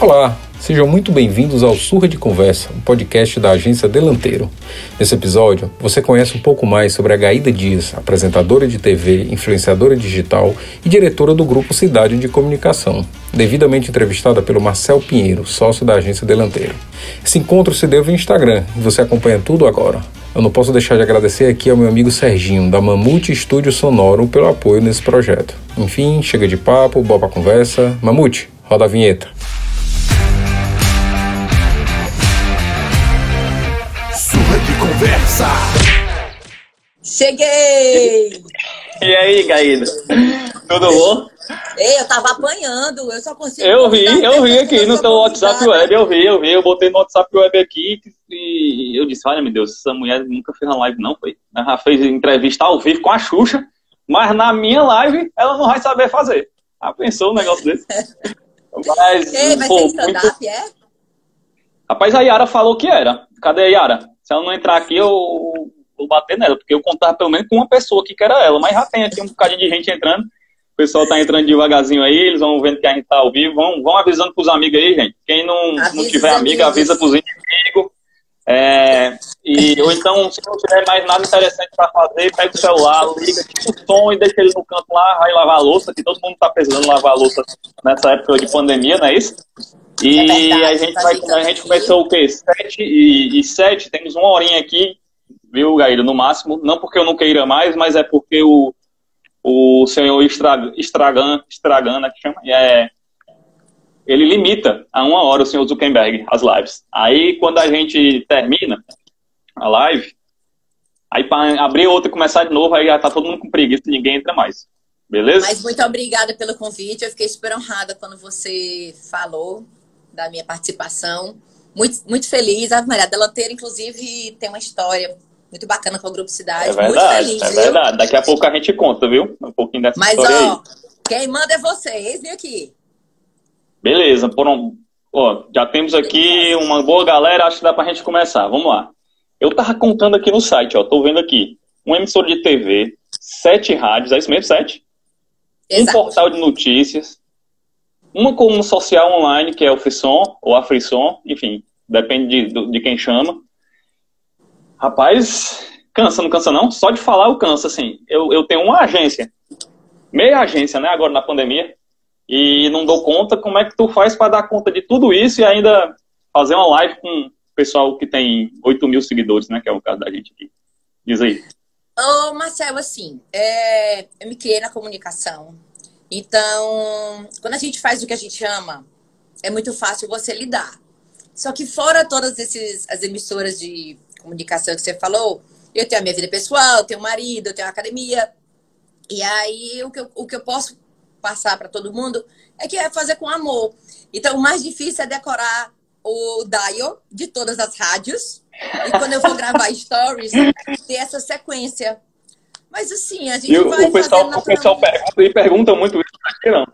Olá, sejam muito bem-vindos ao Surra de Conversa, um podcast da agência Delanteiro. Nesse episódio, você conhece um pouco mais sobre a Gaída Dias, apresentadora de TV, influenciadora digital e diretora do grupo Cidade de Comunicação, devidamente entrevistada pelo Marcel Pinheiro, sócio da agência Delanteiro. Esse encontro se deu via Instagram e você acompanha tudo agora. Eu não posso deixar de agradecer aqui ao meu amigo Serginho, da Mamute Estúdio Sonoro, pelo apoio nesse projeto. Enfim, chega de papo, boa pra conversa. Mamute, roda a vinheta. Conversa. Cheguei! E aí, Gaída? Tudo bom? Ei, eu tava apanhando, eu só consigo. Eu vi, eu vi aqui no teu WhatsApp web, eu vi, eu vi, eu botei no WhatsApp web aqui e eu disse, olha meu Deus, essa mulher nunca fez uma live não, foi? Ela fez entrevista ao vivo com a Xuxa, mas na minha live ela não vai saber fazer. Ah, pensou um negócio desse? Mas, Ei, mas pô, tem stand-up, muito... é? Rapaz, a Yara falou que era. Cadê a Yara? Se ela não entrar aqui, eu vou bater nela, porque eu contava pelo menos com uma pessoa aqui que era ela, mas já tem aqui um bocadinho de gente entrando. O pessoal tá entrando devagarzinho aí, eles vão vendo que a gente tá ao vivo, vão, vão avisando pros amigos aí, gente. Quem não, não tiver amigo, avisa pros inimigos. É, e, ou então, se não tiver mais nada interessante para fazer, pega o celular, liga, tira o som e deixa ele no canto lá, vai lavar a louça, que todo mundo tá precisando lavar a louça nessa época de pandemia, não é isso? E é verdade, a gente, vai, a gente começou o quê? Sete e, e sete, temos uma horinha aqui, viu, Gaíra, no máximo. Não porque eu não queira mais, mas é porque o, o senhor Estragan, Estragan, Estragana, que chama, é, ele limita a uma hora o senhor Zuckerberg as lives. Aí, quando a gente termina a live, aí para abrir outra e começar de novo, aí já tá todo mundo com preguiça e ninguém entra mais. Beleza? Mas muito obrigada pelo convite. Eu fiquei super honrada quando você falou da minha participação. Muito, muito feliz. A Maria Delanteira, inclusive, tem uma história muito bacana com o Grupo Cidade. É verdade, feliz, é verdade. Daqui a pouco a gente conta, viu? Um pouquinho dessa Mas, história ó, aí. quem manda é vocês, vem aqui. Beleza, por um, ó, já temos aqui uma boa galera, acho que dá pra gente começar. Vamos lá. Eu tava contando aqui no site, ó, tô vendo aqui. Um emissor de TV, sete rádios, é isso mesmo, sete? Exato. Um portal de notícias, uma coluna social online, que é o Frisson, ou a Frisson, enfim, depende de, de quem chama. Rapaz, cansa, não cansa não? Só de falar eu canso, assim. Eu, eu tenho uma agência, meia agência, né, agora na pandemia, e não dou conta. Como é que tu faz para dar conta de tudo isso e ainda fazer uma live com o pessoal que tem 8 mil seguidores, né, que é o caso da gente aqui? Diz aí. Ô, Marcelo, assim, é, eu me criei na comunicação, então, quando a gente faz o que a gente ama, é muito fácil você lidar. Só que fora todas esses, as emissoras de comunicação que você falou, eu tenho a minha vida pessoal, eu tenho um marido, eu tenho uma academia. E aí, o que eu, o que eu posso passar para todo mundo é que é fazer com amor. Então, o mais difícil é decorar o dial de todas as rádios. E quando eu vou gravar stories, ter essa sequência. Mas assim, a gente e vai o pessoal, o pessoal pergunta e pergunta muito isso, aqui não.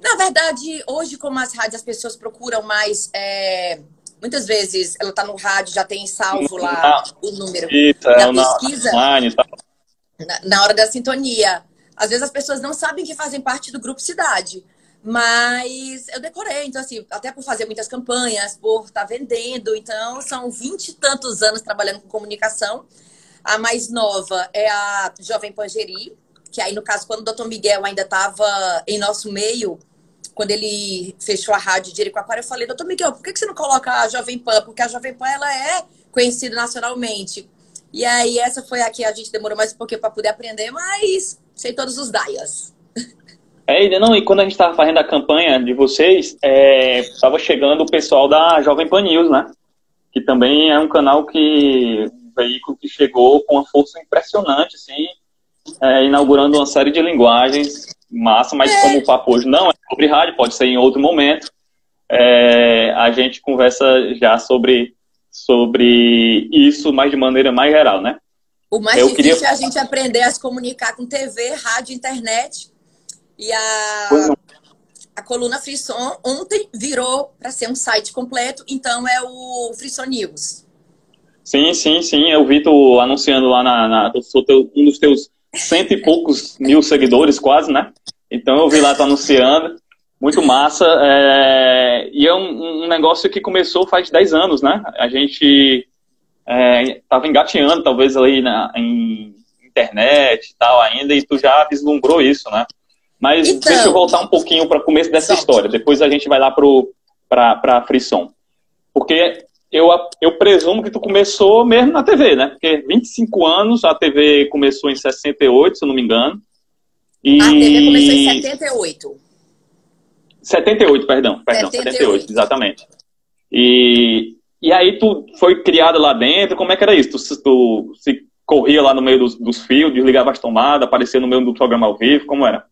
Na verdade, hoje, como as rádios, as pessoas procuram mais. É, muitas vezes ela está no rádio, já tem salvo lá o número isso, da é pesquisa. Online, tá. na, na hora da sintonia. Às vezes as pessoas não sabem que fazem parte do grupo Cidade. Mas eu decorei, então, assim, até por fazer muitas campanhas, por estar tá vendendo. Então, são vinte e tantos anos trabalhando com comunicação. A mais nova é a Jovem Pangeri, que aí, no caso, quando o doutor Miguel ainda estava em nosso meio, quando ele fechou a rádio de Jericoacoara, eu falei, doutor Miguel, por que você não coloca a Jovem Pan? Porque a Jovem Pan, ela é conhecida nacionalmente. E aí, essa foi a que a gente demorou mais um pouquinho para poder aprender, mas sei todos os dias. É, não, e quando a gente estava fazendo a campanha de vocês, estava é, chegando o pessoal da Jovem Pan News, né? Que também é um canal que veículo que chegou com uma força impressionante, assim, é, inaugurando uma série de linguagens massa, mas como o papo hoje não é sobre rádio, pode ser em outro momento, é, a gente conversa já sobre, sobre isso, mas de maneira mais geral, né? O mais Eu difícil queria... é a gente aprender a se comunicar com TV, rádio, internet. E a, a coluna Frisson ontem virou para ser um site completo, então é o Frisson News. Sim, sim, sim. Eu vi tu anunciando lá na. na eu sou teu, um dos teus cento e poucos mil seguidores, quase, né? Então eu vi lá tu anunciando. Muito massa. É... E é um, um, negócio que começou faz 10 anos, né? A gente estava é, engateando, talvez, ali na, em internet e tal ainda, e tu já vislumbrou isso, né? Mas então, deixa eu voltar um pouquinho para o começo dessa história. Depois a gente vai lá para a Frisson. Porque eu, eu presumo que tu começou mesmo na TV, né? Porque 25 anos, a TV começou em 68, se eu não me engano. E... A TV começou em 78. 78, perdão. Perdão, 78, 78 exatamente. E, e aí tu foi criada lá dentro, como é que era isso? Tu, tu se corria lá no meio dos, dos fios, desligava as tomadas, aparecia no meio do programa ao vivo, como era?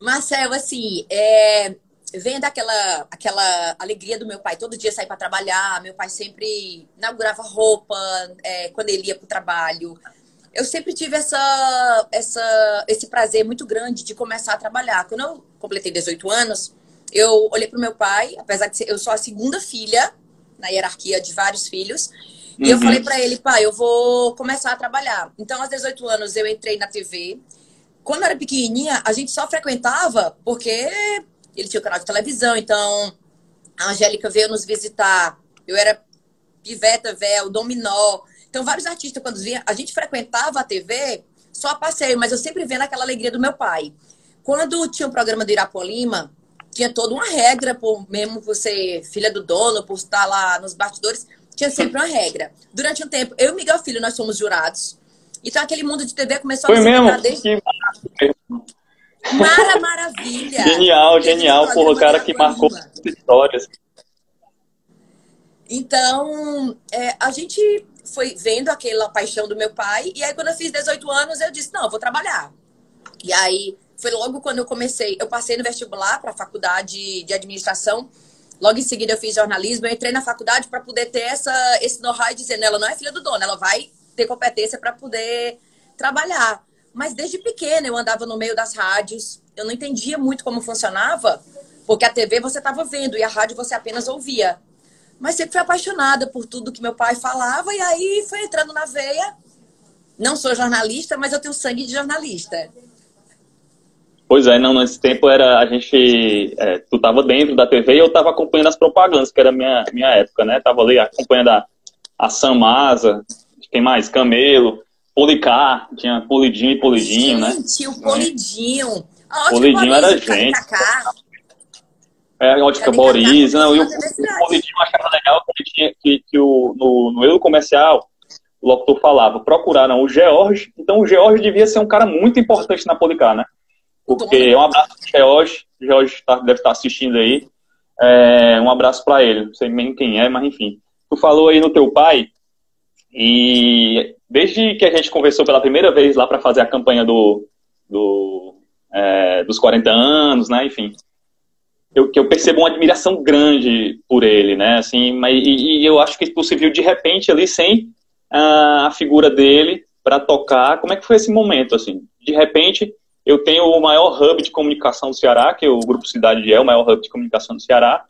Marcelo, assim, é, vem daquela aquela alegria do meu pai todo dia sair para trabalhar. Meu pai sempre inaugurava roupa é, quando ele ia para o trabalho. Eu sempre tive essa, essa, esse prazer muito grande de começar a trabalhar. Quando eu completei 18 anos, eu olhei para o meu pai, apesar de ser, eu sou a segunda filha na hierarquia de vários filhos, e eu uhum. falei para ele, pai, eu vou começar a trabalhar. Então, aos 18 anos, eu entrei na TV. Quando eu era pequenininha, a gente só frequentava porque ele tinha o um canal de televisão, então a Angélica veio nos visitar. Eu era piveta, véu, dominó. Então, vários artistas, quando vinha, a gente frequentava a TV só a passeio, mas eu sempre vendo aquela alegria do meu pai. Quando tinha o um programa do Irapolima, tinha toda uma regra, por mesmo você, filha do dono, por estar lá nos bastidores, tinha sempre uma regra. Durante um tempo, eu e Miguel Filho, nós somos jurados. Então, aquele mundo de TV começou Foi a se mesmo? desde... Mara Maravilha. Genial, genial. Porra, o cara que marcou histórias. Então, é, a gente foi vendo aquela paixão do meu pai. E aí, quando eu fiz 18 anos, eu disse: não, eu vou trabalhar. E aí, foi logo quando eu comecei. Eu passei no vestibular para a faculdade de administração. Logo em seguida, eu fiz jornalismo. Eu entrei na faculdade para poder ter essa, esse know-how e dizer: ela não é filha do dono, ela vai ter competência para poder trabalhar. Mas desde pequena eu andava no meio das rádios, eu não entendia muito como funcionava, porque a TV você estava vendo e a rádio você apenas ouvia. Mas sempre fui apaixonada por tudo que meu pai falava e aí foi entrando na veia. Não sou jornalista, mas eu tenho sangue de jornalista. Pois é, não, nesse tempo era a gente. É, tu estava dentro da TV e eu estava acompanhando as propagandas, que era a minha, minha época, né? Tava ali acompanhando a, a Samasa, quem mais? Camelo. Policar, tinha Polidinho e Polidinho, né? Gente, o Polidinho. Ah, Polidinho era gente. É, a ótica Boris. Não, e o, o Polidinho achava legal que, tinha, que, que o, no, no erro comercial o locutor falava, procuraram o George, então o George devia ser um cara muito importante na Policar, né? Porque um abraço pro George, o George tá, deve estar tá assistindo aí, é, um abraço para ele, não sei nem quem é, mas enfim. Tu falou aí no teu pai, e desde que a gente conversou pela primeira vez lá para fazer a campanha do, do é, dos 40 anos, né? Enfim, eu, que eu percebo uma admiração grande por ele, né? Assim, mas, e, e eu acho que tu se viu de repente ali sem a, a figura dele para tocar. Como é que foi esse momento, assim? De repente, eu tenho o maior hub de comunicação do Ceará, que o Grupo Cidade de é o maior hub de comunicação do Ceará,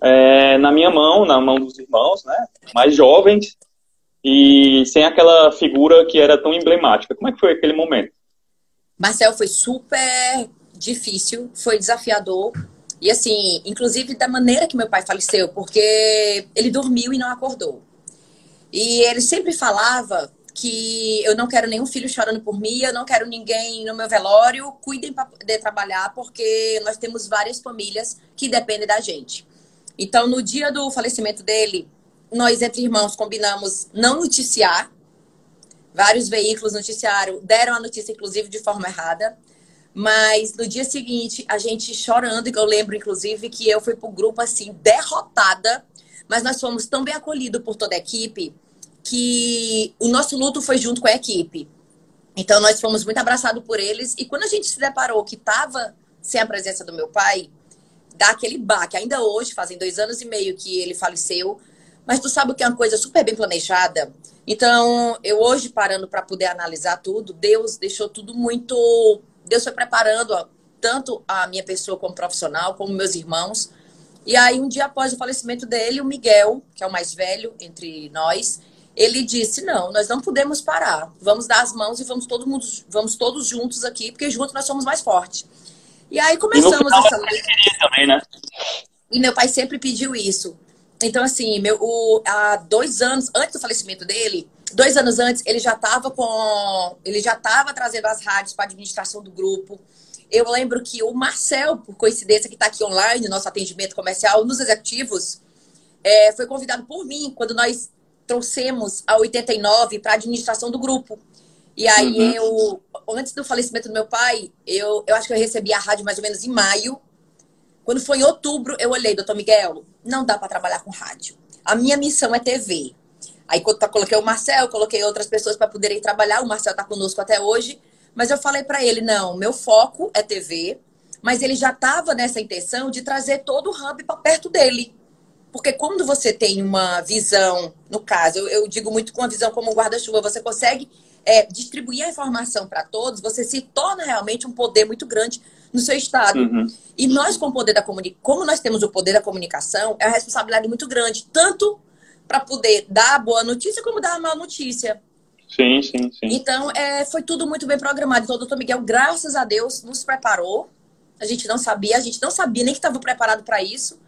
é, na minha mão, na mão dos irmãos, né? Mais jovens, e sem aquela figura que era tão emblemática. Como é que foi aquele momento? Marcel, foi super difícil, foi desafiador. E assim, inclusive da maneira que meu pai faleceu, porque ele dormiu e não acordou. E ele sempre falava que eu não quero nenhum filho chorando por mim, eu não quero ninguém no meu velório, cuidem para poder trabalhar, porque nós temos várias famílias que dependem da gente. Então, no dia do falecimento dele, nós, entre irmãos, combinamos não noticiar. Vários veículos noticiaram, deram a notícia, inclusive, de forma errada. Mas no dia seguinte, a gente chorando, e eu lembro, inclusive, que eu fui pro grupo assim, derrotada. Mas nós fomos tão bem acolhidos por toda a equipe que o nosso luto foi junto com a equipe. Então nós fomos muito abraçados por eles. E quando a gente se deparou que estava sem a presença do meu pai, dá aquele baque. Ainda hoje, fazem dois anos e meio que ele faleceu, mas tu sabe que é uma coisa super bem planejada. Então, eu hoje parando para poder analisar tudo, Deus deixou tudo muito. Deus foi preparando ó, tanto a minha pessoa como profissional, como meus irmãos. E aí, um dia após o falecimento dele, o Miguel, que é o mais velho entre nós, ele disse: Não, nós não podemos parar. Vamos dar as mãos e vamos, todo mundo, vamos todos juntos aqui, porque juntos nós somos mais fortes. E aí começamos e essa luta. também, né? E meu pai sempre pediu isso. Então, assim, meu, o, há dois anos, antes do falecimento dele, dois anos antes, ele já estava com. Ele já estava trazendo as rádios para a administração do grupo. Eu lembro que o Marcel, por coincidência, que está aqui online, nosso atendimento comercial nos executivos, é, foi convidado por mim quando nós trouxemos a 89 para a administração do grupo. E aí uhum. eu, antes do falecimento do meu pai, eu, eu acho que eu recebi a rádio mais ou menos em maio. Quando foi em outubro, eu olhei, doutor Miguel, não dá para trabalhar com rádio. A minha missão é TV. Aí quando coloquei o Marcel, coloquei outras pessoas para poderem trabalhar. O Marcel está conosco até hoje. Mas eu falei para ele, não, meu foco é TV. Mas ele já estava nessa intenção de trazer todo o hub para perto dele. Porque quando você tem uma visão, no caso, eu, eu digo muito com a visão como guarda-chuva, você consegue é, distribuir a informação para todos, você se torna realmente um poder muito grande no seu estado. Uhum. E nós, com o poder da comunicação, como nós temos o poder da comunicação, é uma responsabilidade muito grande, tanto para poder dar a boa notícia como dar a má notícia. Sim, sim, sim. Então, é, foi tudo muito bem programado. Então, o doutor Miguel, graças a Deus, nos preparou. A gente não sabia, a gente não sabia nem que estava preparado para isso.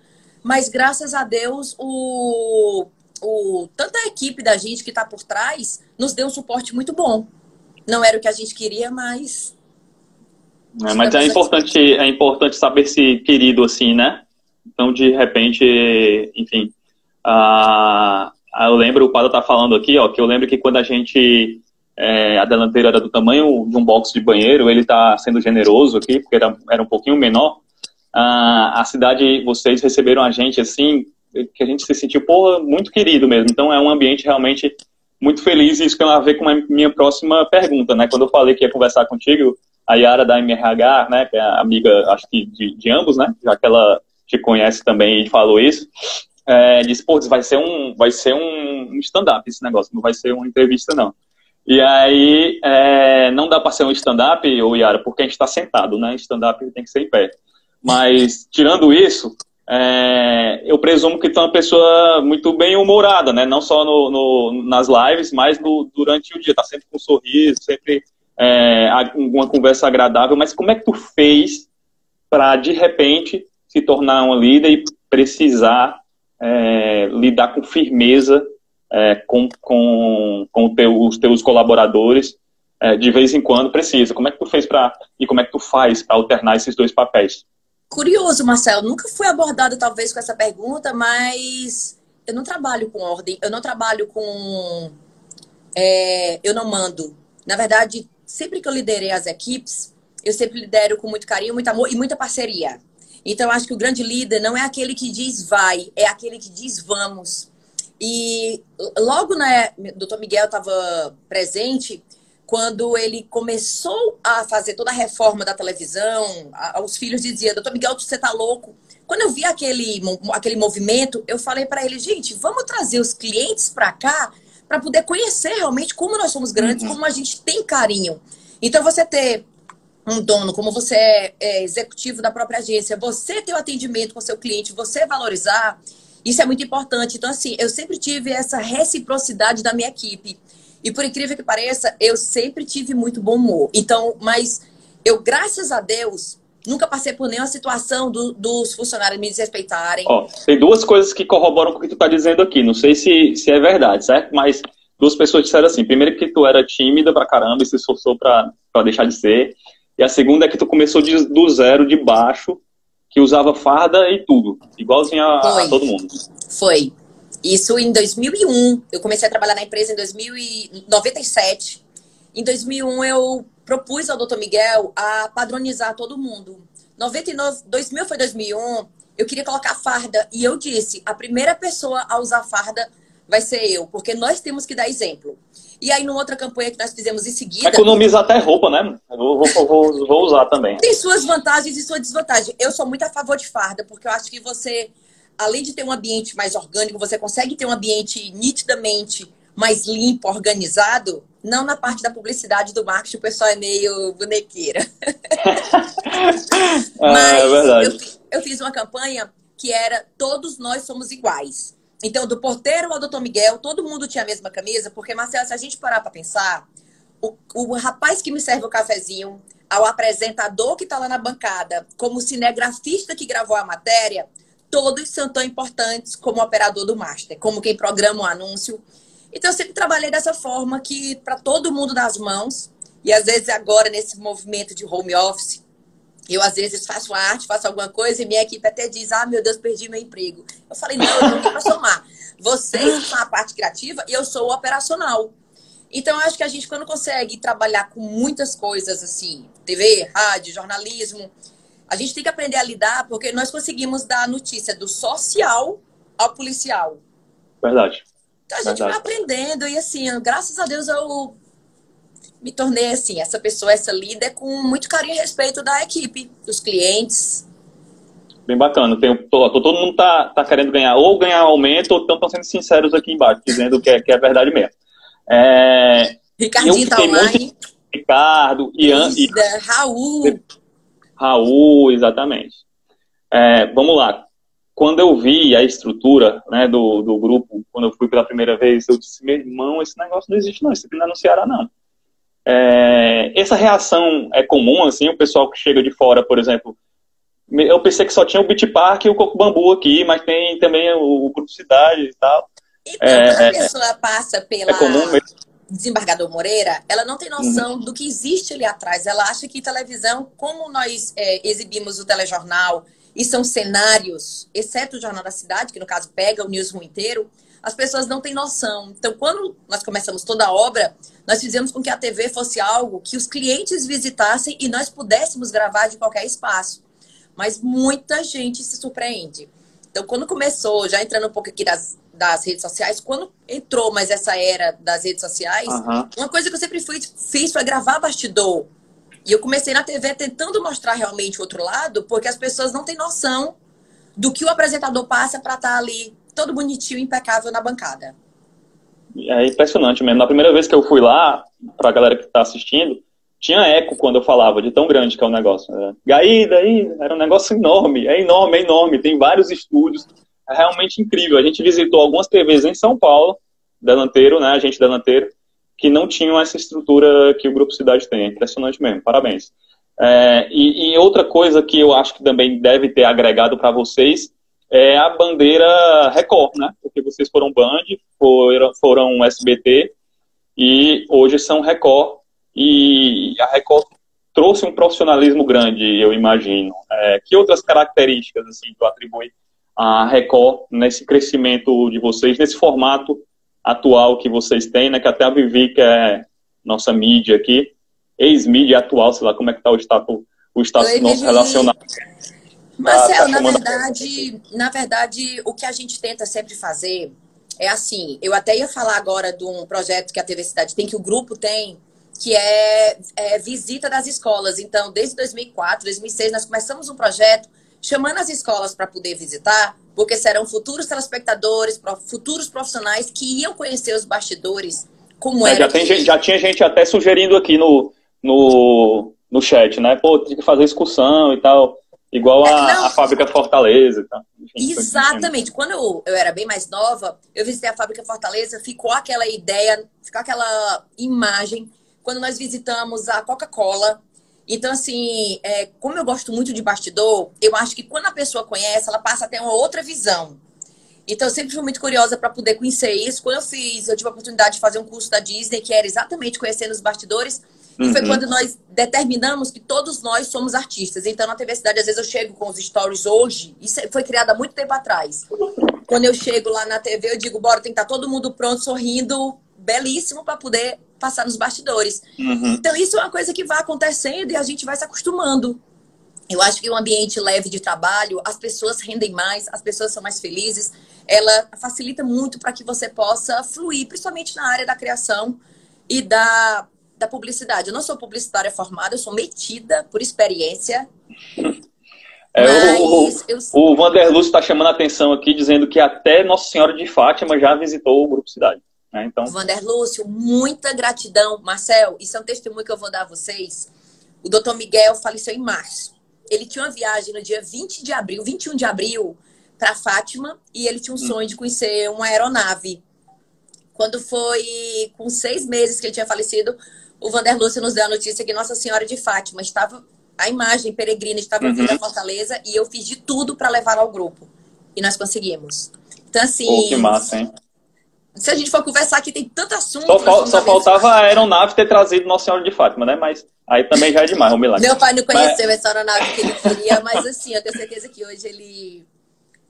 Mas, graças a Deus, o, o, tanta a equipe da gente que está por trás nos deu um suporte muito bom. Não era o que a gente queria, mas. É, mas é importante, é importante saber se querido assim, né? Então, de repente, enfim. Uh, eu lembro, o Padre tá falando aqui, ó, que eu lembro que quando a gente. É, a delanteira era do tamanho de um box de banheiro, ele tá sendo generoso aqui, porque era, era um pouquinho menor. Uh, a cidade, vocês receberam a gente assim, que a gente se sentiu, porra, muito querido mesmo. Então é um ambiente realmente muito feliz e isso tem a ver com a minha próxima pergunta, né? Quando eu falei que ia conversar contigo, a Yara da MRH, né, que é amiga, acho que de, de ambos, né, já que ela te conhece também e falou isso, é, disse, pô, vai ser um, vai ser um stand-up esse negócio, não vai ser uma entrevista, não. E aí, é, não dá para ser um stand-up, Yara, porque a gente está sentado, né? Stand-up tem que ser em pé. Mas, tirando isso, é, eu presumo que tu é uma pessoa muito bem humorada, né? Não só no, no nas lives, mas no, durante o dia. Tá sempre com um sorriso, sempre é, uma conversa agradável. Mas como é que tu fez para, de repente, se tornar uma líder e precisar é, lidar com firmeza é, com, com, com teu, os teus colaboradores é, de vez em quando precisa? Como é que tu fez para e como é que tu faz para alternar esses dois papéis? Curioso, Marcelo. Nunca fui abordado, talvez, com essa pergunta, mas eu não trabalho com ordem, eu não trabalho com. É, eu não mando. Na verdade, sempre que eu liderei as equipes, eu sempre lidero com muito carinho, muito amor e muita parceria. Então, acho que o grande líder não é aquele que diz vai, é aquele que diz vamos. E logo, né, doutor Miguel estava presente, quando ele começou a fazer toda a reforma da televisão, os filhos diziam, doutor Miguel, você tá louco? Quando eu vi aquele, aquele movimento, eu falei para ele, gente, vamos trazer os clientes para cá para poder conhecer realmente como nós somos grandes, uhum. como a gente tem carinho. Então, você ter um dono, como você é, é executivo da própria agência, você ter o atendimento com seu cliente, você valorizar, isso é muito importante. Então, assim, eu sempre tive essa reciprocidade da minha equipe. E por incrível que pareça, eu sempre tive muito bom humor. Então, mas eu, graças a Deus, nunca passei por nenhuma situação do, dos funcionários me desrespeitarem. Ó, tem duas coisas que corroboram com o que tu tá dizendo aqui. Não sei se, se é verdade, certo? Mas duas pessoas disseram assim. Primeiro que tu era tímida pra caramba e se esforçou pra, pra deixar de ser. E a segunda é que tu começou de, do zero, de baixo, que usava farda e tudo. Igualzinho a, a todo mundo. Foi. Isso em 2001. Eu comecei a trabalhar na empresa em 1997. Em 2001 eu propus ao Dr. Miguel a padronizar todo mundo. 99, 2000 foi 2001. Eu queria colocar farda e eu disse: a primeira pessoa a usar farda vai ser eu, porque nós temos que dar exemplo. E aí, numa outra campanha que nós fizemos em seguida. Economiza até roupa, né? Vou, vou, vou, vou usar também. Tem suas vantagens e suas desvantagens. Eu sou muito a favor de farda, porque eu acho que você além de ter um ambiente mais orgânico, você consegue ter um ambiente nitidamente mais limpo, organizado, não na parte da publicidade do marketing, o pessoal é meio bonequeira. Mas é eu, eu, fiz uma campanha que era Todos Nós Somos Iguais. Então, do porteiro ao doutor Miguel, todo mundo tinha a mesma camisa, porque, Marcelo, se a gente parar para pensar, o, o rapaz que me serve o cafezinho, ao apresentador que está lá na bancada, como cinegrafista que gravou a matéria, todos são tão importantes como o operador do master, como quem programa o anúncio. Então, eu sempre trabalhei dessa forma que para todo mundo das mãos, e às vezes agora nesse movimento de home office, eu às vezes faço arte, faço alguma coisa e minha equipe até diz: Ah, meu Deus, perdi meu emprego. Eu falei: Não, eu não para somar. Vocês são a parte criativa e eu sou o operacional. Então, eu acho que a gente, quando consegue trabalhar com muitas coisas assim, TV, rádio, jornalismo, a gente tem que aprender a lidar, porque nós conseguimos dar a notícia do social ao policial. Verdade. Então, a gente Verdade. vai aprendendo e, assim, graças a Deus, eu me tornei, assim, essa pessoa, essa líder, com muito carinho e respeito da equipe, dos clientes. Bem bacana. Tem, tô- tô- todo mundo tá, tá querendo ganhar, ou ganhar aumento, ou estão sendo sinceros aqui embaixo, dizendo que é, que é verdade mesmo. É, Ricardinho tá fiquei muito- online. Ricardo, Ian e Isa, Raul. Raul, exatamente. É, vamos lá. Quando eu vi a estrutura né, do, do grupo, quando eu fui pela primeira vez, eu disse, meu irmão, esse negócio não existe não, isso aqui não é no Ceará não. É, essa reação é comum, assim, o pessoal que chega de fora, por exemplo, eu pensei que só tinha o Beach Park e o Coco Bambu aqui, mas tem também o, o Grupo Cidade e tal. Então, É, quando a é, pessoa passa pela É comum mesmo. desembargador Moreira, ela não tem noção Uhum. do que existe ali atrás. Ela acha que televisão, como nós é, exibimos o telejornal, e são cenários, exceto o Jornal da Cidade, que no caso pega o newsroom inteiro, as pessoas não têm noção. Então, quando nós começamos toda a obra, nós fizemos com que a TV fosse algo que os clientes visitassem e nós pudéssemos gravar de qualquer espaço. Mas muita gente se surpreende. Então, quando começou, já entrando um pouco aqui das, das redes sociais, quando entrou mais essa era das redes sociais, uma coisa que eu sempre fui, fiz foi gravar bastidor. E eu comecei na TV tentando mostrar realmente o outro lado, porque as pessoas não têm noção do que o apresentador passa para estar ali todo bonitinho, impecável na bancada. É impressionante mesmo. Na primeira vez que eu fui lá, pra galera que tá assistindo, tinha eco quando eu falava, de tão grande que é o negócio. Era, Gaída, aí, era um negócio enorme, é enorme, é enorme. Tem vários estúdios, é realmente incrível. A gente visitou algumas TVs em São Paulo, delanteiro, né, a gente delanteiro, que não tinham essa estrutura que o Grupo Cidade tem. É impressionante mesmo, parabéns. É, e, e outra coisa que eu acho que também deve ter agregado para vocês é a bandeira Record, né? Porque vocês foram Band, foram, foram SBT e hoje são Record. E a Record trouxe um profissionalismo grande, eu imagino. É, que outras características assim tu atribui à Record nesse crescimento de vocês, nesse formato atual que vocês têm, né? Que até a Vivi, que é nossa mídia aqui, ex-mídia atual, sei lá como é que tá o status, o status Oi, nosso Vivi. relacionado. Marcelo, tá na chamando- verdade, na verdade, o que a gente tenta sempre fazer é assim. Eu até ia falar agora de um projeto que a TV Cidade tem, que o grupo tem, que é, é visita das escolas. Então, desde 2004, 2006, nós começamos um projeto chamando as escolas para poder visitar, porque serão futuros telespectadores, futuros profissionais que iam conhecer os bastidores, como É, era. já, tem gente- já tinha gente até sugerindo aqui no, no, no chat, né? Pô, tem que fazer excursão e tal. Igual É, a, a fábrica Fortaleza. Enfim, foi- Exatamente. Quando eu, eu era bem mais nova, eu visitei a fábrica Fortaleza, ficou aquela ideia, ficou aquela imagem quando nós visitamos a Coca-Cola. Então, assim, é, como eu gosto muito de bastidor, eu acho que quando a pessoa conhece, ela passa a ter uma outra visão. Então, eu sempre fui muito curiosa para poder conhecer isso. Quando eu fiz, eu tive a oportunidade de fazer um curso da Disney, que era exatamente conhecendo os bastidores. E foi Uhum. quando nós determinamos que todos nós somos artistas. Então, na TV Cidade, às vezes eu chego com os stories hoje. Isso foi criado há muito tempo atrás. Quando eu chego lá na TV, eu digo, bora, tem que estar todo mundo pronto, sorrindo, belíssimo, para poder passar nos bastidores. Uhum. Então, isso é uma coisa que vai acontecendo e a gente vai se acostumando. Eu acho que um ambiente leve de trabalho, as pessoas rendem mais, as pessoas são mais felizes. Ela facilita muito para que você possa fluir, principalmente na área da criação e da, da publicidade. Eu não sou publicitária formada, eu sou metida por experiência. É, o, mas eu, o está chamando a atenção aqui, dizendo que até Nossa Senhora de Fátima já visitou o Grupo Cidade. Né? Então, Vander Lúcio, muita gratidão. Marcel, isso é um testemunho que eu vou dar a vocês. O doutor Miguel faleceu em março. Ele tinha uma viagem no dia 20 de abril, 21 de abril, para Fátima, e ele tinha um sonho de conhecer uma aeronave. Quando foi com seis meses que ele tinha falecido, o Vander Lúcio nos deu a notícia que Nossa Senhora de Fátima estava, a imagem peregrina estava Uhum. vindo à Fortaleza e eu fiz de tudo para levar ao grupo. E nós conseguimos. Então, assim, Pô, que massa, hein? Se a gente for conversar aqui, tem tanto assunto. Só, fal- só faltava a aeronave ter trazido Nossa Senhora de Fátima, né? Mas aí também já é demais, um milagre. Meu pai não conheceu essa aeronave que ele queria, mas assim, eu tenho certeza que hoje ele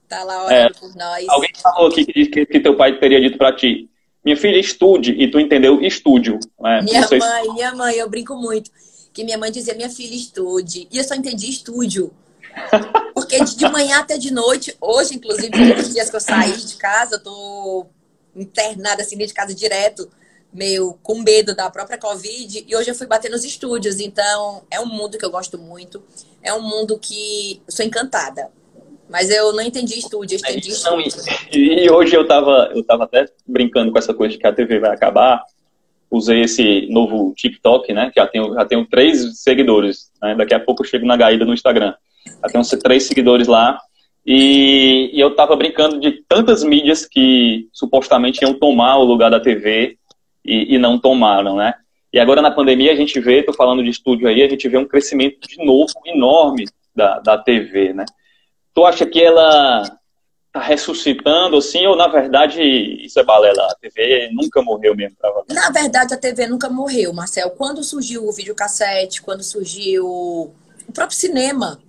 tá lá orando por nós. É. Alguém falou aqui que, disse que, que teu pai teria dito pra ti, minha filha, estude, e tu entendeu estúdio. Né? Minha Não sei se- mãe, minha mãe, eu brinco muito. Que minha mãe dizia, minha filha, estude. E eu só entendi estúdio. Porque de de manhã até de noite, hoje, inclusive, nos dias que eu saí de casa, eu tô internada assim de casa direto, meio com medo da própria Covid. E hoje eu fui bater nos estúdios. Então, é um mundo que eu gosto muito. É um mundo que eu sou encantada. Mas eu não entendi estúdio, eu entendi Não, estúdio. e, e hoje eu tava, eu tava até brincando com essa coisa de que a TV vai acabar. Usei esse novo TikTok, né? Que já tenho, já tenho três seguidores. Né? Daqui a pouco eu chego na Gaída no Instagram. Já tenho três seguidores lá. E, e eu tava brincando de tantas mídias que supostamente iam tomar o lugar da TV e, e não tomaram, né? E agora na pandemia a gente vê, tô falando de estúdio aí, a gente vê um crescimento de novo enorme da, da TV, né? Tu acha que ela tá ressuscitando, assim, ou na verdade isso é balela? A TV nunca morreu mesmo. Na verdade, a TV nunca morreu, Marcel. Quando surgiu o videocassete, quando surgiu o próprio cinema,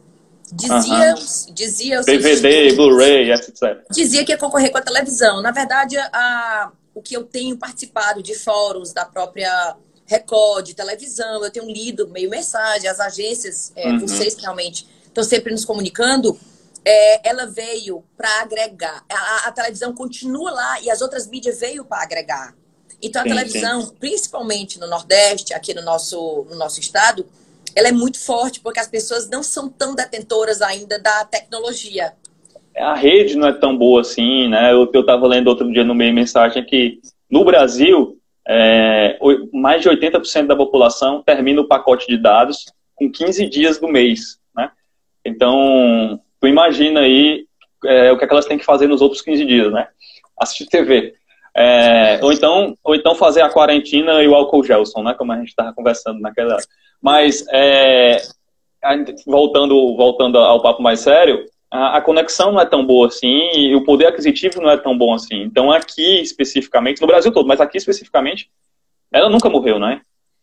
dizia, dizia, DVD, Blu-ray, etc. dizia que ia concorrer com a televisão. Na verdade, a, o que eu tenho participado de fóruns da própria Record, de televisão, eu tenho lido meio mensagem, as agências, é, Uhum. vocês que realmente estão sempre nos comunicando, é, ela veio para agregar. A, a televisão continua lá e as outras mídias veio para agregar. Então a Sim, televisão, principalmente no Nordeste, aqui no nosso, no nosso estado, ela é muito forte porque as pessoas não são tão detentoras ainda da tecnologia. A rede não é tão boa assim, né? Eu, eu tava lendo outro dia no meio mensagem que no Brasil, é, mais de 80% da população termina o pacote de dados com 15 dias do mês, né? Então, tu imagina aí é, o que, é que elas têm que fazer nos outros 15 dias, né? Assistir TV. É, ou, então, ou então fazer a quarentena e o álcool gelson, né? Como a gente estava conversando naquela. Mas, é, voltando, voltando ao papo mais sério, a, a conexão não é tão boa assim e o poder aquisitivo não é tão bom assim. Então, aqui especificamente, no Brasil todo, mas aqui especificamente, ela nunca morreu, né?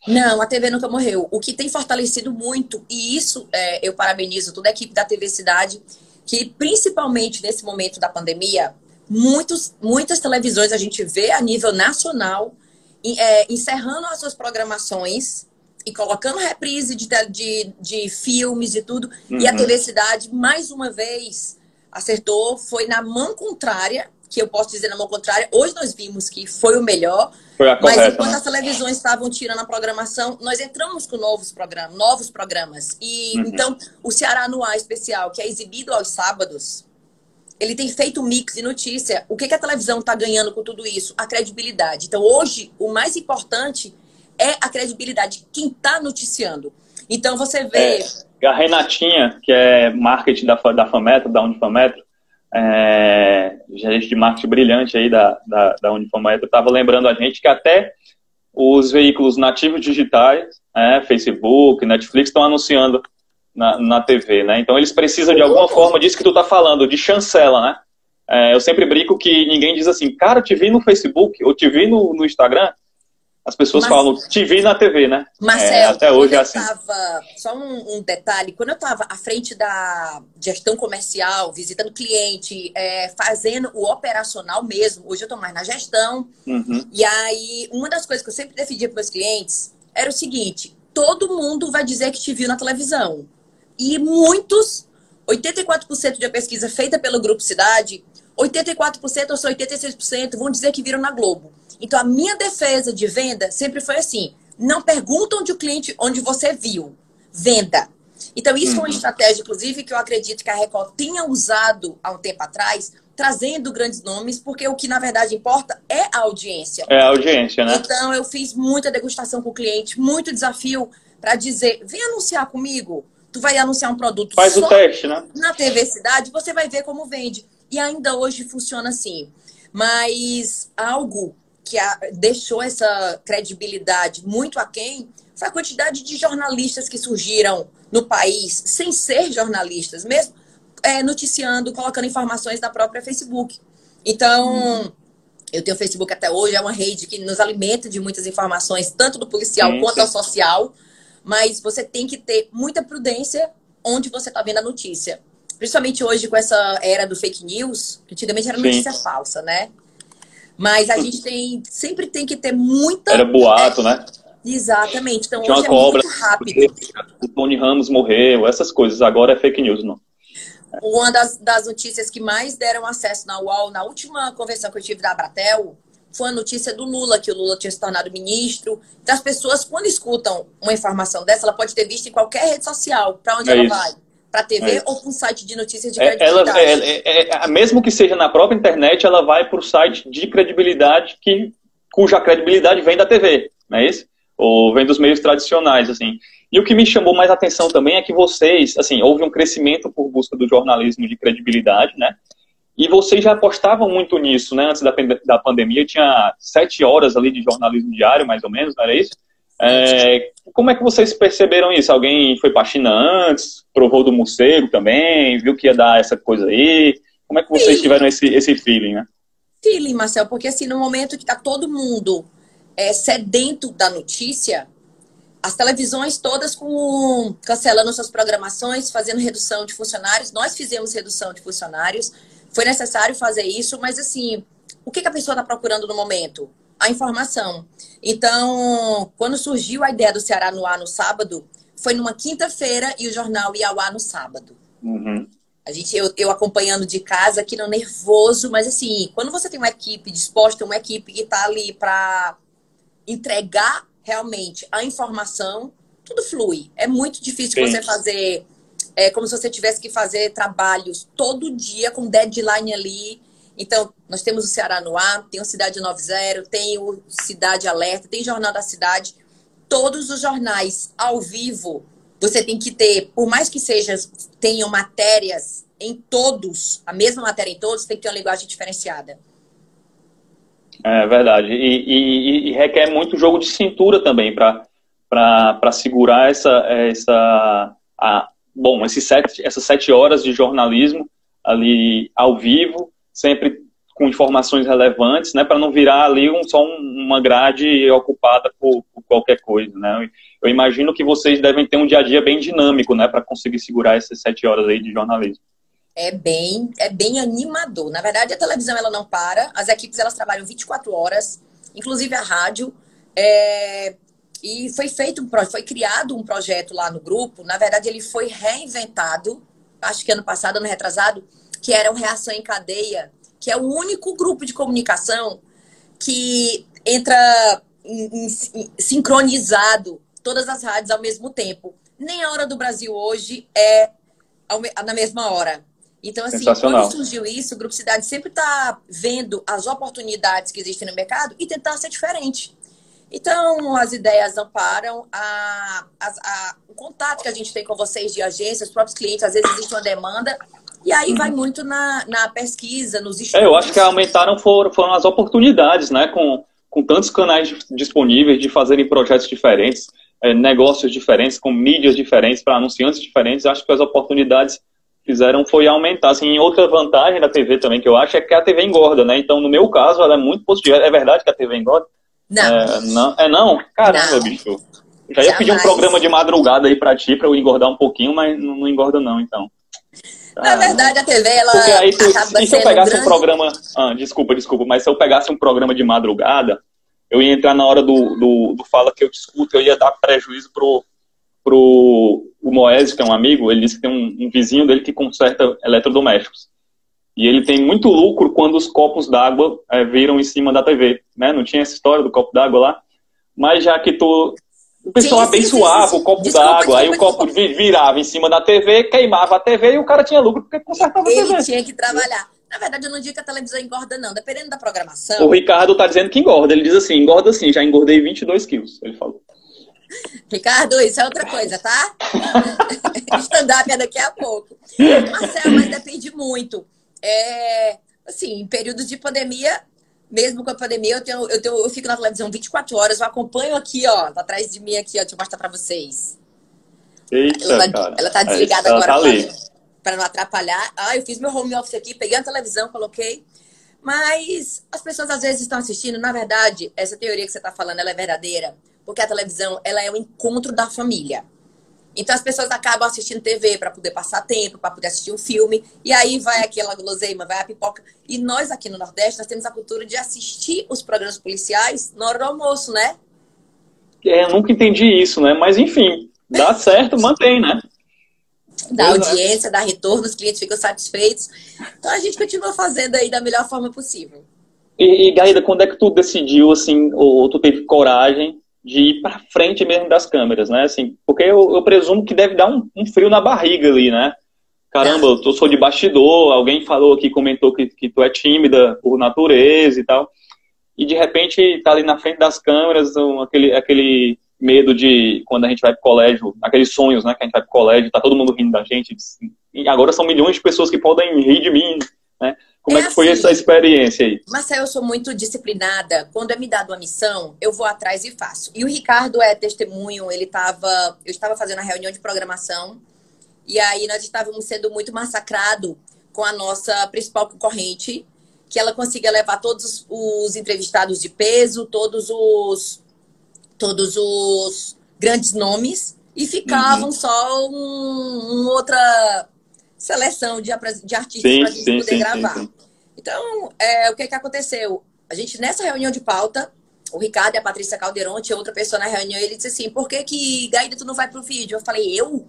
Não, a TV nunca morreu. O que tem fortalecido muito, e isso é, eu parabenizo toda a equipe da TV Cidade, que principalmente nesse momento da pandemia, muitos, muitas televisões a gente vê a nível nacional é, encerrando as suas programações e colocando reprise de, de, de filmes e tudo. E a Uhum. TV Cidade, mais uma vez, acertou, foi na mão contrária, que eu posso dizer na mão contrária. Hoje nós vimos que foi o melhor, Foi a mas correta, enquanto né? as televisões estavam tirando a programação, nós entramos com novos programas, novos programas. E Uhum. então, o Ceará no Ar especial, que é exibido aos sábados, ele tem feito mix de notícia. O que, que a televisão está ganhando com tudo isso? A credibilidade. Então, hoje, o mais importante é a credibilidade. Quem está noticiando. Então, você vê. É, a Renatinha, que é marketing da, da Fametro, da Unifametro, é, gerente de marketing brilhante aí da, da, da Unifametro, estava lembrando a gente que até os veículos nativos digitais, né, Facebook, Netflix, estão anunciando na, na TV, né? Então eles precisam de alguma forma disso que tu tá falando, de chancela, né? É, eu sempre brinco que ninguém diz assim, cara, te vi no Facebook, ou te vi no, no Instagram. As pessoas Mas- falam, te vi na TV, né? Marcel, É, até hoje é assim. tava, só um, um detalhe, quando eu estava à frente da gestão comercial, visitando cliente, é, fazendo o operacional mesmo, hoje eu estou mais na gestão, Uhum. e aí uma das coisas que eu sempre defendia para meus clientes era o seguinte, todo mundo vai dizer que te viu na televisão. E muitos, 84% de pesquisa feita pelo Grupo Cidade, 84% ou só 86% vão dizer que viram na Globo. Então a minha defesa de venda sempre foi assim: não pergunta onde o cliente, onde você viu, venda. Então isso foi uma Uhum. estratégia, inclusive, que eu acredito que a Record tenha usado há um tempo atrás, trazendo grandes nomes, porque o que na verdade importa é a audiência. É a audiência, né? Então, eu fiz muita degustação com o cliente, muito desafio para dizer: vem anunciar comigo. Tu vai anunciar um produto Faz o teste, né? na TV Cidade, você vai ver como vende. E ainda hoje funciona assim. Mas algo que a, deixou essa credibilidade muito aquém foi a quantidade de jornalistas que surgiram no país sem ser jornalistas, mesmo é, noticiando, colocando informações na própria Facebook. Então, eu tenho Facebook até hoje, é uma rede que nos alimenta de muitas informações, tanto do policial sim, quanto sim. ao social, mas você tem que ter muita prudência onde você está vendo a notícia. Principalmente hoje com essa era do fake news, que antigamente era notícia sim. falsa, né? Mas a gente tem, sempre tem que ter muita. Era boato, né? Exatamente. Então Tinha hoje uma cobra, é muito rápido. O Tony Ramos morreu, essas coisas. Agora é fake news, não. Uma das, das notícias que mais deram acesso na UOL, na última convenção que eu tive da Abratel, foi a notícia do Lula, que o Lula tinha se tornado ministro. Então, as pessoas, quando escutam uma informação dessa, ela pode ter visto em qualquer rede social. Para onde é ela isso. vai? Para a TV é ou para um site de notícias de credibilidade? É, ela, é, é, mesmo que seja na própria internet, ela vai para o site de credibilidade que, cuja credibilidade vem da TV, não é isso? Ou vem dos meios tradicionais, assim. E o que me chamou mais atenção também é que vocês, assim, houve um crescimento por busca do jornalismo de credibilidade, né? E vocês já apostavam muito nisso, né? Antes da, da pandemia, tinha sete horas ali de jornalismo diário, mais ou menos, não era isso? É, como é que vocês perceberam isso? Alguém foi para a China antes, provou do morcego também, viu que ia dar essa coisa aí? Como é que vocês feeling. tiveram esse, esse feeling, né? Feeling, Marcel, porque assim, no momento que está todo mundo é, sedento da notícia, as televisões todas com cancelando suas programações, fazendo redução de funcionários. Nós fizemos redução de funcionários. Foi necessário fazer isso, mas assim, o que, que a pessoa está procurando no momento? A informação. Então, quando surgiu a ideia do Ceará no ar no sábado, foi numa quinta-feira e o jornal ia ao ar no sábado. Uhum. A gente, eu, eu acompanhando de casa, aqui no nervoso, mas assim, quando você tem uma equipe disposta, uma equipe que está ali para entregar realmente a informação, tudo flui. É muito difícil Sim. você fazer. É como se você tivesse que fazer trabalhos todo dia com deadline ali. Então, nós temos o Ceará no ar, tem o Cidade 90, tem o Cidade Alerta, tem Jornal da Cidade. Todos os jornais ao vivo, você tem que ter, por mais que seja, tenham matérias em todos, a mesma matéria em todos, tem que ter uma linguagem diferenciada. É verdade. E, e, e requer muito jogo de cintura também para segurar essa. essa a, bom, esses sete, essas sete horas de jornalismo ali ao vivo, sempre com informações relevantes, né, para não virar ali um, só um, uma grade ocupada por, por, qualquer coisa, né. Eu imagino que vocês devem ter um dia a dia bem dinâmico, né, para conseguir segurar essas sete horas aí de jornalismo é bem, é bem animador. Na verdade, a televisão ela não para, as equipes elas trabalham 24 horas, inclusive a rádio. É, e foi feito um foi criado um projeto lá no grupo. Na verdade, ele foi reinventado, acho que ano passado, ano retrasado, que era o Reação em Cadeia, que é o único grupo de comunicação que entra em, em, sincronizado todas as rádios ao mesmo tempo. Nem a hora do Brasil hoje é na mesma hora. Então, assim, quando surgiu isso, o Grupo Cidade sempre está vendo as oportunidades que existem no mercado e tentar ser diferente. Então, as ideias amparam a, a, a, o contato que a gente tem com vocês de agência, os próprios clientes, às vezes existe uma demanda, e aí vai muito na, na pesquisa, nos estudos. É, eu acho que aumentaram foram, foram as oportunidades, né? Com, com tantos canais disponíveis de fazerem projetos diferentes, é, negócios diferentes, com mídias diferentes, para anunciantes diferentes, acho que as oportunidades fizeram foi aumentar. Assim, outra vantagem da TV também que eu acho é que a TV engorda, né? Então, no meu caso, ela é muito positiva. É verdade que a TV engorda? Não. É, não, é não? Caramba, não. bicho. Já ia pedir um programa de madrugada aí pra ti, pra eu engordar um pouquinho, mas não, não engorda não, então. Na verdade, a TV, ela Porque aí tu, e se eu pegasse grande... um programa... Ah, desculpa, desculpa, mas se eu pegasse um programa de madrugada, eu ia entrar na hora do, do, do fala que eu discuto, eu ia dar prejuízo pro, pro o Moésio, que é um amigo, ele disse que tem um, um vizinho dele que conserta eletrodomésticos. E ele tem muito lucro quando os copos d'água é, viram em cima da TV, né? Não tinha essa história do copo d'água lá. Mas já que tu... O pessoal sim, abençoava sim, sim, o copo d'água, aí o copo virava em cima da TV, queimava a TV e o cara tinha lucro porque consertava ele a TV. Ele tinha que trabalhar. Na verdade, eu não digo que a televisão engorda, não. Dependendo da programação. O Ricardo tá dizendo que engorda. Ele diz assim: engorda sim, já engordei 22 quilos. Ele falou. Ricardo, isso é outra coisa, tá? Stand-up é daqui a pouco. Marcelo, mas depende muito. É, assim, em períodos de pandemia, mesmo com a pandemia, eu, tenho, eu, tenho, eu fico na televisão 24 horas, eu acompanho aqui, ó, tá atrás de mim aqui, ó, deixa eu mostrar pra vocês. Eita, ela, cara. ela tá desligada ela agora tá para não atrapalhar. Ah, eu fiz meu home office aqui, peguei a televisão, coloquei. Mas as pessoas às vezes estão assistindo, na verdade, essa teoria que você está falando, ela é verdadeira, porque a televisão, ela é o encontro da família. Então as pessoas acabam assistindo TV para poder passar tempo, para poder assistir um filme, e aí vai aquela guloseima, vai a pipoca. E nós aqui no Nordeste, nós temos a cultura de assistir os programas policiais na hora do almoço, né? É, eu nunca entendi isso, né? Mas enfim, dá certo, mantém, né? Dá Pois é. audiência, dá retorno, os clientes ficam satisfeitos. Então a gente continua fazendo aí da melhor forma possível. E, e Gaída, quando é que tu decidiu, assim, ou tu teve coragem de ir pra frente mesmo das câmeras, né? Assim, porque eu, eu presumo que deve dar um, um frio na barriga ali, né? Caramba, eu tô- sou de bastidor, alguém falou aqui, comentou que, que tu é tímida por natureza e tal. E de repente tá ali na frente das câmeras, um, aquele, aquele medo de quando a gente vai pro colégio, aqueles sonhos, né? Que a gente vai pro colégio, tá todo mundo rindo da gente. E agora são milhões de pessoas que podem rir de mim, né? Como é, É que foi assim. essa experiência aí? Marcel, eu sou muito disciplinada. Quando é me dado uma missão, eu vou atrás e faço. E o Ricardo é testemunho, ele estava. Eu estava fazendo a reunião de programação, e aí nós estávamos sendo muito massacrados com a nossa principal concorrente, que ela conseguia levar todos os, os entrevistados de peso, todos os. todos os grandes nomes, e ficavam só um, um outra seleção de, de artistas para a gente sim, poder sim, gravar. sim. Então, é, o que que aconteceu? A gente, nessa reunião de pauta, o Ricardo e a Patrícia Calderon, tinha outra pessoa na reunião, e ele disse assim, por que que, Gaída, tu não vai pro vídeo? Eu falei, eu?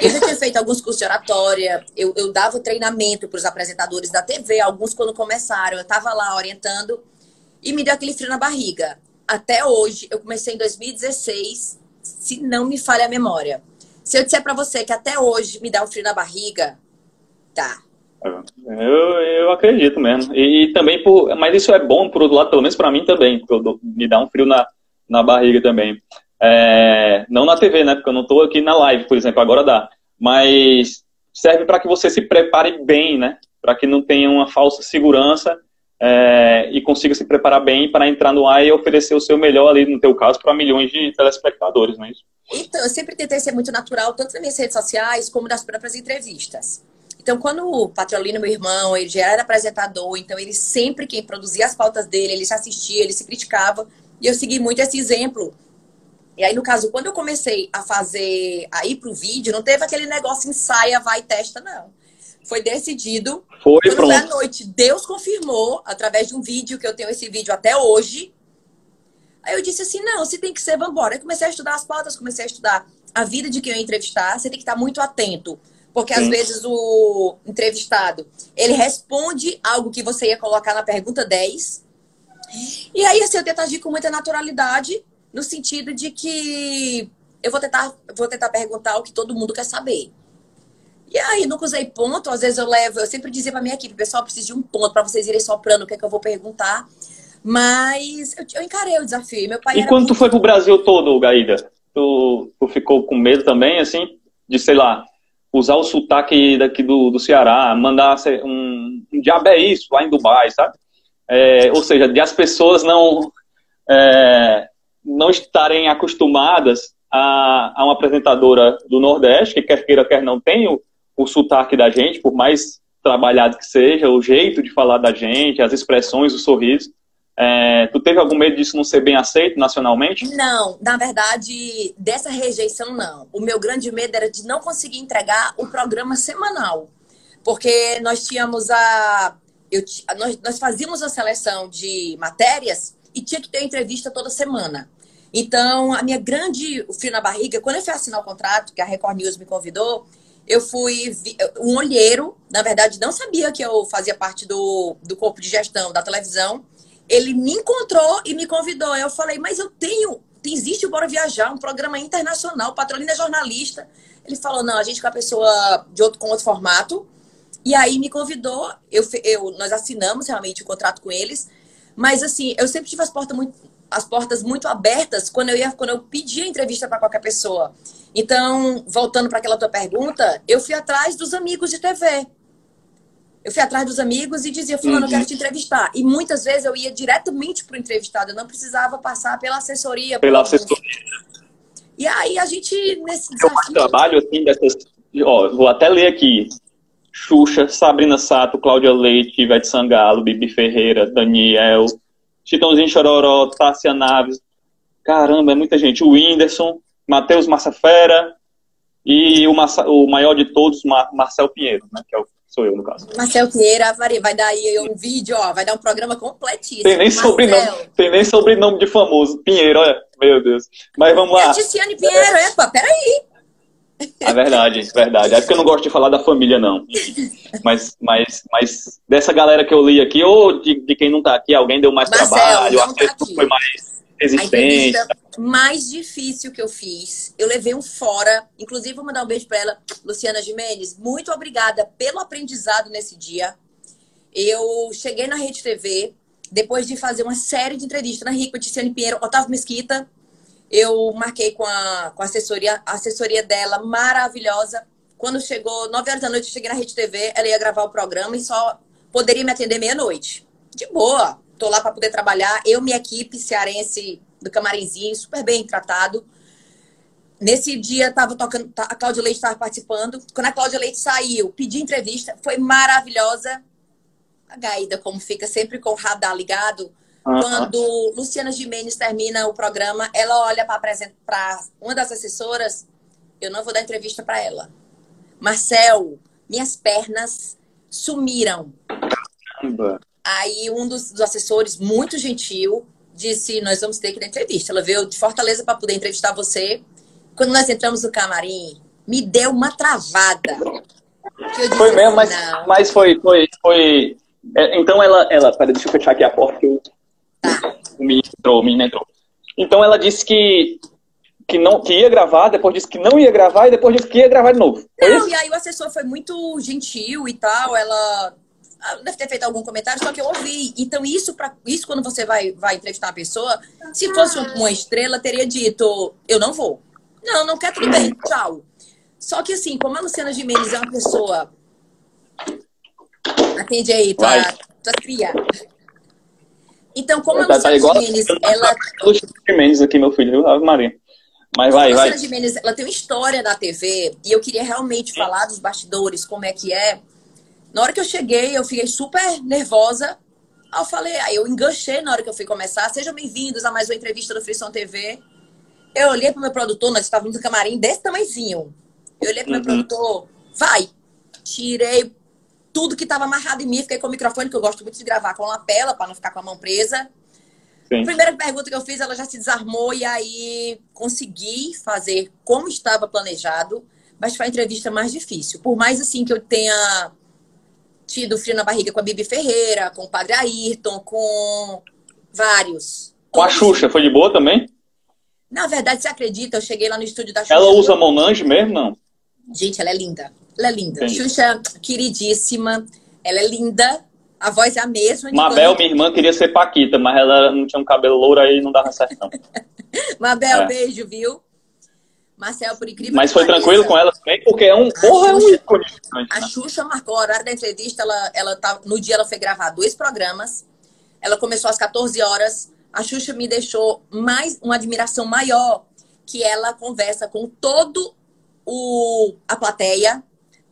Eu já tinha feito alguns cursos de oratória, eu, eu dava treinamento para os apresentadores da TV, alguns quando começaram, eu estava lá orientando, e me deu aquele frio na barriga. Até hoje, eu comecei em 2016, se não me falha a memória. Se eu disser para você que até hoje me dá um frio na barriga, tá. Eu, eu acredito mesmo. E, e também por. Mas isso é bom, por outro lado, pelo menos pra mim também, porque eu me dá um frio na, na barriga também. É, não na TV, né? Porque eu não tô aqui na live, por exemplo, agora dá. Mas serve para que você se prepare bem, né? Para que não tenha uma falsa segurança é, e consiga se preparar bem para entrar no ar e oferecer o seu melhor ali, no teu caso, para milhões de telespectadores, não é isso? Então, eu sempre tentei ser muito natural, tanto nas minhas redes sociais como nas próprias entrevistas. Então, quando o Patrolino, meu irmão, ele já era apresentador, então ele sempre, quem produzia as pautas dele, ele se assistia, ele se criticava, e eu segui muito esse exemplo. E aí, no caso, quando eu comecei a fazer, a ir pro vídeo, não teve aquele negócio ensaia, vai testa, não. Foi decidido. Foi, Quando foi à pronto. noite, Deus confirmou, através de um vídeo, que eu tenho esse vídeo até hoje. Aí eu disse assim, não, se tem que ser, vambora. Eu comecei a estudar as pautas, comecei a estudar a vida de quem eu ia entrevistar. Você tem que estar muito atento. Porque às Sim. vezes o entrevistado, ele responde algo que você ia colocar na pergunta 10. E aí, assim, eu tento agir com muita naturalidade, no sentido de que eu vou tentar, vou tentar perguntar o que todo mundo quer saber. E aí, nunca usei ponto, às vezes eu levo, eu sempre dizia pra minha equipe, pessoal, preciso de um ponto para vocês irem soprando o que é que eu vou perguntar. Mas eu, eu encarei o desafio. E meu pai E quando tu muito- foi pro Brasil todo, Gaída, tu, tu ficou com medo também, assim, de, sei lá, usar o sotaque daqui do, do Ceará, mandar um, um diabo é isso lá em Dubai, sabe? É, ou seja, de as pessoas não, é, não estarem acostumadas a, a uma apresentadora do Nordeste, que quer queira, quer não, tem o, sotaque da gente, por mais trabalhado que seja, o jeito de falar da gente, as expressões, o sorriso. É, tu teve algum medo disso não ser bem aceito nacionalmente? Não, na verdade, dessa rejeição não. O meu grande medo era de não conseguir entregar o programa semanal. Porque nós tínhamos a. Eu, nós, nós fazíamos a seleção de matérias e tinha que ter entrevista toda semana. Então, a minha grande o frio na barriga, quando eu fui assinar o contrato, que a Record News me convidou, eu fui. Um olheiro, na verdade, não sabia que eu fazia parte do, do corpo de gestão da televisão. Ele me encontrou e me convidou. Eu falei, mas eu tenho. Existe o Bora Viajar, um programa internacional, Patrolina jornalista. Ele falou, não, a gente com a pessoa de outro, com outro formato. E aí me convidou, eu, eu, nós assinamos realmente o contrato com eles. Mas assim, eu sempre tive as portas muito, as portas muito abertas quando eu ia, quando eu pedia entrevista para qualquer pessoa. Então, voltando para aquela tua pergunta, eu fui atrás dos amigos de TV. Eu fui atrás dos amigos e dizia, fulano, uhum. eu quero te entrevistar. E muitas vezes eu ia diretamente para o entrevistado, eu não precisava passar pela assessoria. Pela assessoria. E aí a gente, nesse desafio... Eu trabalho, assim, dessas... Ó, vou até ler aqui. Xuxa, Sabrina Sato, Cláudia Leite, Ivete Sangalo, Bibi Ferreira, Daniel, Chitãozinho Chororó, Tássia Naves. Caramba, é muita gente. O Whindersson, Matheus Massafera e o, Massa, o maior de todos, Mar Marcel Pinheiro, né, que é o Sou eu, no caso. Marcel Pinheiro, vai dar aí um vídeo, ó, vai dar um programa completíssimo. Tem nem, sobrenome, tem nem sobrenome de famoso. Pinheiro, olha, meu Deus. Mas vamos lá. É Ticiane Pinheiro, é, pô, peraí. É verdade, verdade. É porque eu não gosto de falar da família, não. Mas, mas, mas dessa galera que eu li aqui, ou de, de quem não tá aqui, alguém deu mais Marcel, trabalho, a tá foi mais resistente. A mais difícil que eu fiz, eu levei um fora. Inclusive, vou mandar um beijo para ela, Luciana Jimenez. Muito obrigada pelo aprendizado nesse dia. Eu cheguei na Rede TV, depois de fazer uma série de entrevistas na Rico, Tiziane Pinheiro, Otávio Mesquita, eu marquei com a, com a assessoria, a assessoria dela, maravilhosa. Quando chegou 9 horas da noite, eu cheguei na Rede TV, ela ia gravar o programa e só poderia me atender meia-noite. De boa, tô lá para poder trabalhar. Eu, minha equipe cearense do Camarinzinho, super bem tratado. Nesse dia, tava tocando, a Cláudia Leite estava participando. Quando a Cláudia Leite saiu, pedi entrevista, foi maravilhosa. A Gaída, como fica sempre com o radar ligado, quando Luciana Gimenez termina o programa, ela olha para uma das assessoras. Eu não vou dar entrevista para ela. Marcel, minhas pernas sumiram. Caramba. Aí um dos, dos, assessores, muito gentil, disse: Nós vamos ter que dar entrevista. Ela veio de Fortaleza para poder entrevistar você. Quando nós entramos no camarim, me deu uma travada. Disse, foi mesmo, mas, mas foi, foi, foi. É, então ela, ela. Peraí, deixa eu fechar aqui a porta. Eu Tá. O menino entrou, o menino entrou. Então ela disse que, que, não, que ia gravar, depois disse que não ia gravar e depois disse que ia gravar de novo. Foi não, isso? e aí o assessor foi muito gentil e tal. Ela deve ter feito algum comentário, só que eu ouvi. Então, isso, pra, isso quando você vai, vai entrevistar uma pessoa, se fosse uma estrela, teria dito, eu não vou. Não, não quer, tudo bem, tchau. Só que assim, como a Luciana Gimenez é uma pessoa. Atende aí, tua, tua cria. Então, como a Luciana tá igual Gimenez, ela... Luciana Gimenez aqui, meu filho, Ave Maria. Mas vai, vai. A Luciana Gimenez, ela tem uma história na TV e eu queria realmente falar dos bastidores, como é que é. Na hora que eu cheguei, eu fiquei super nervosa. Aí eu falei, aí eu enganchei na hora que eu fui começar. Sejam bem-vindos a mais uma entrevista do Frição TV. Eu olhei para o meu produtor, nós estávamos no camarim desse tamanhozinho. Eu olhei para o uhum. meu produtor, vai. Tirei tudo que estava amarrado em mim. Fiquei com o microfone, que eu gosto muito de gravar com lapela, para não ficar com a mão presa. Sim. A primeira pergunta que eu fiz, ela já se desarmou e aí consegui fazer como estava planejado, mas foi a entrevista mais difícil. Por mais assim que eu tenha tido frio na barriga com a Bibi Ferreira, com o Padre Ayrton, com vários. Com a Xuxa, foi de boa também? Na verdade, você acredita? Eu cheguei lá no estúdio da Xuxa. Ela usa Monange mesmo, não? Gente, ela é linda. Ela é linda. Entendi. Xuxa, queridíssima. Ela é linda. A voz é a mesma. Mabel, quando... minha irmã, queria ser Paquita, mas ela não tinha um cabelo louro aí não dava certo, não. Mabel, é. beijo, viu? Marcel, por incrível Mas foi pareça, tranquilo com ela também, porque é um. Porra, é um ícone. A Xuxa marcou o horário da entrevista. Ela, ela tá, no dia ela foi gravar dois programas. Ela começou às 14 horas. A Xuxa me deixou mais uma admiração maior que ela conversa com todo o, a plateia,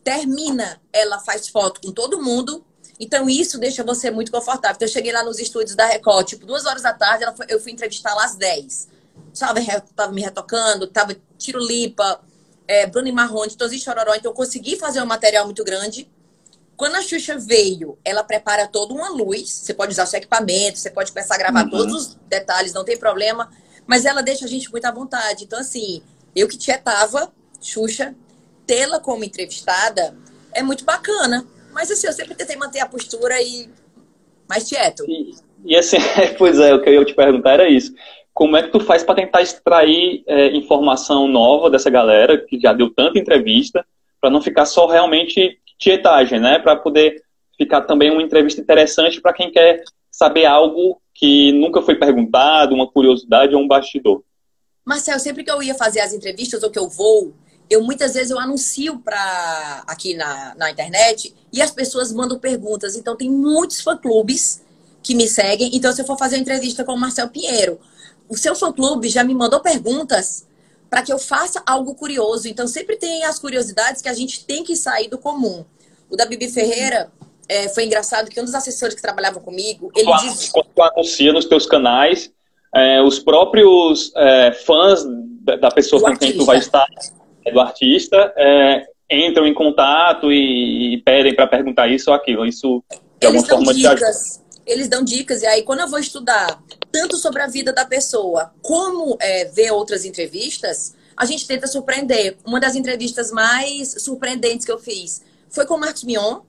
termina, ela faz foto com todo mundo. Então, isso deixa você muito confortável. Então, eu cheguei lá nos estúdios da Record, tipo, duas horas da tarde, foi, eu fui entrevistar lá às 10. Tava, tava me retocando, tava Tiro Lipa, é, Bruno e Marrone, Tosi Chororó. Então, eu consegui fazer um material muito grande. Quando a Xuxa veio, ela prepara toda uma luz. Você pode usar seu equipamento, você pode começar a gravar uhum. todos os detalhes, não tem problema. Mas ela deixa a gente muito à vontade. Então, assim, eu que tietava, Xuxa, tê-la como entrevistada é muito bacana. Mas assim, eu sempre tentei manter a postura e mais quieto. E, e assim, pois é, o que eu ia te perguntar era isso. Como é que tu faz para tentar extrair é, informação nova dessa galera que já deu tanta entrevista, para não ficar só realmente tietagem, né? Para poder ficar também uma entrevista interessante para quem quer saber algo que nunca foi perguntado, uma curiosidade ou um bastidor. Marcel, sempre que eu ia fazer as entrevistas ou que eu vou, eu muitas vezes eu anuncio para aqui na, na internet e as pessoas mandam perguntas. Então tem muitos fã-clubes que me seguem. Então se eu for fazer uma entrevista com o Marcel Pinheiro, o seu fã-clube já me mandou perguntas para que eu faça algo curioso. Então sempre tem as curiosidades que a gente tem que sair do comum. O da Bibi Ferreira é, foi engraçado que um dos assessores que trabalhavam comigo, ele quando, diz... Quando tu anuncia nos teus canais, é, os próprios é, fãs da pessoa com quem tu vai estar do artista é, entram em contato e, e pedem para perguntar isso ou aquilo. Isso de eles alguma forma dicas, Eles dão dicas, e aí quando eu vou estudar tanto sobre a vida da pessoa, como é, ver outras entrevistas, a gente tenta surpreender. Uma das entrevistas mais surpreendentes que eu fiz foi com o Marcos Mion,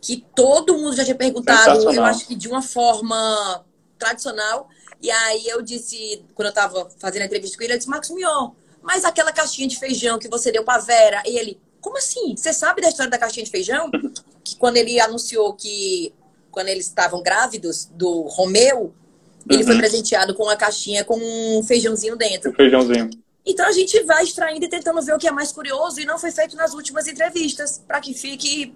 que todo mundo já tinha perguntado, eu acho que de uma forma tradicional. E aí eu disse, quando eu estava fazendo a entrevista com ele, eu disse, Marcos Mion, mas aquela caixinha de feijão que você deu pra Vera, e ele, como assim? Você sabe da história da caixinha de feijão? Que quando ele anunciou que, quando eles estavam grávidos do Romeu, ele uhum. foi presenteado com uma caixinha com um feijãozinho dentro. Um feijãozinho. Então a gente vai extraindo e tentando ver o que é mais curioso e não foi feito nas últimas entrevistas, para que fique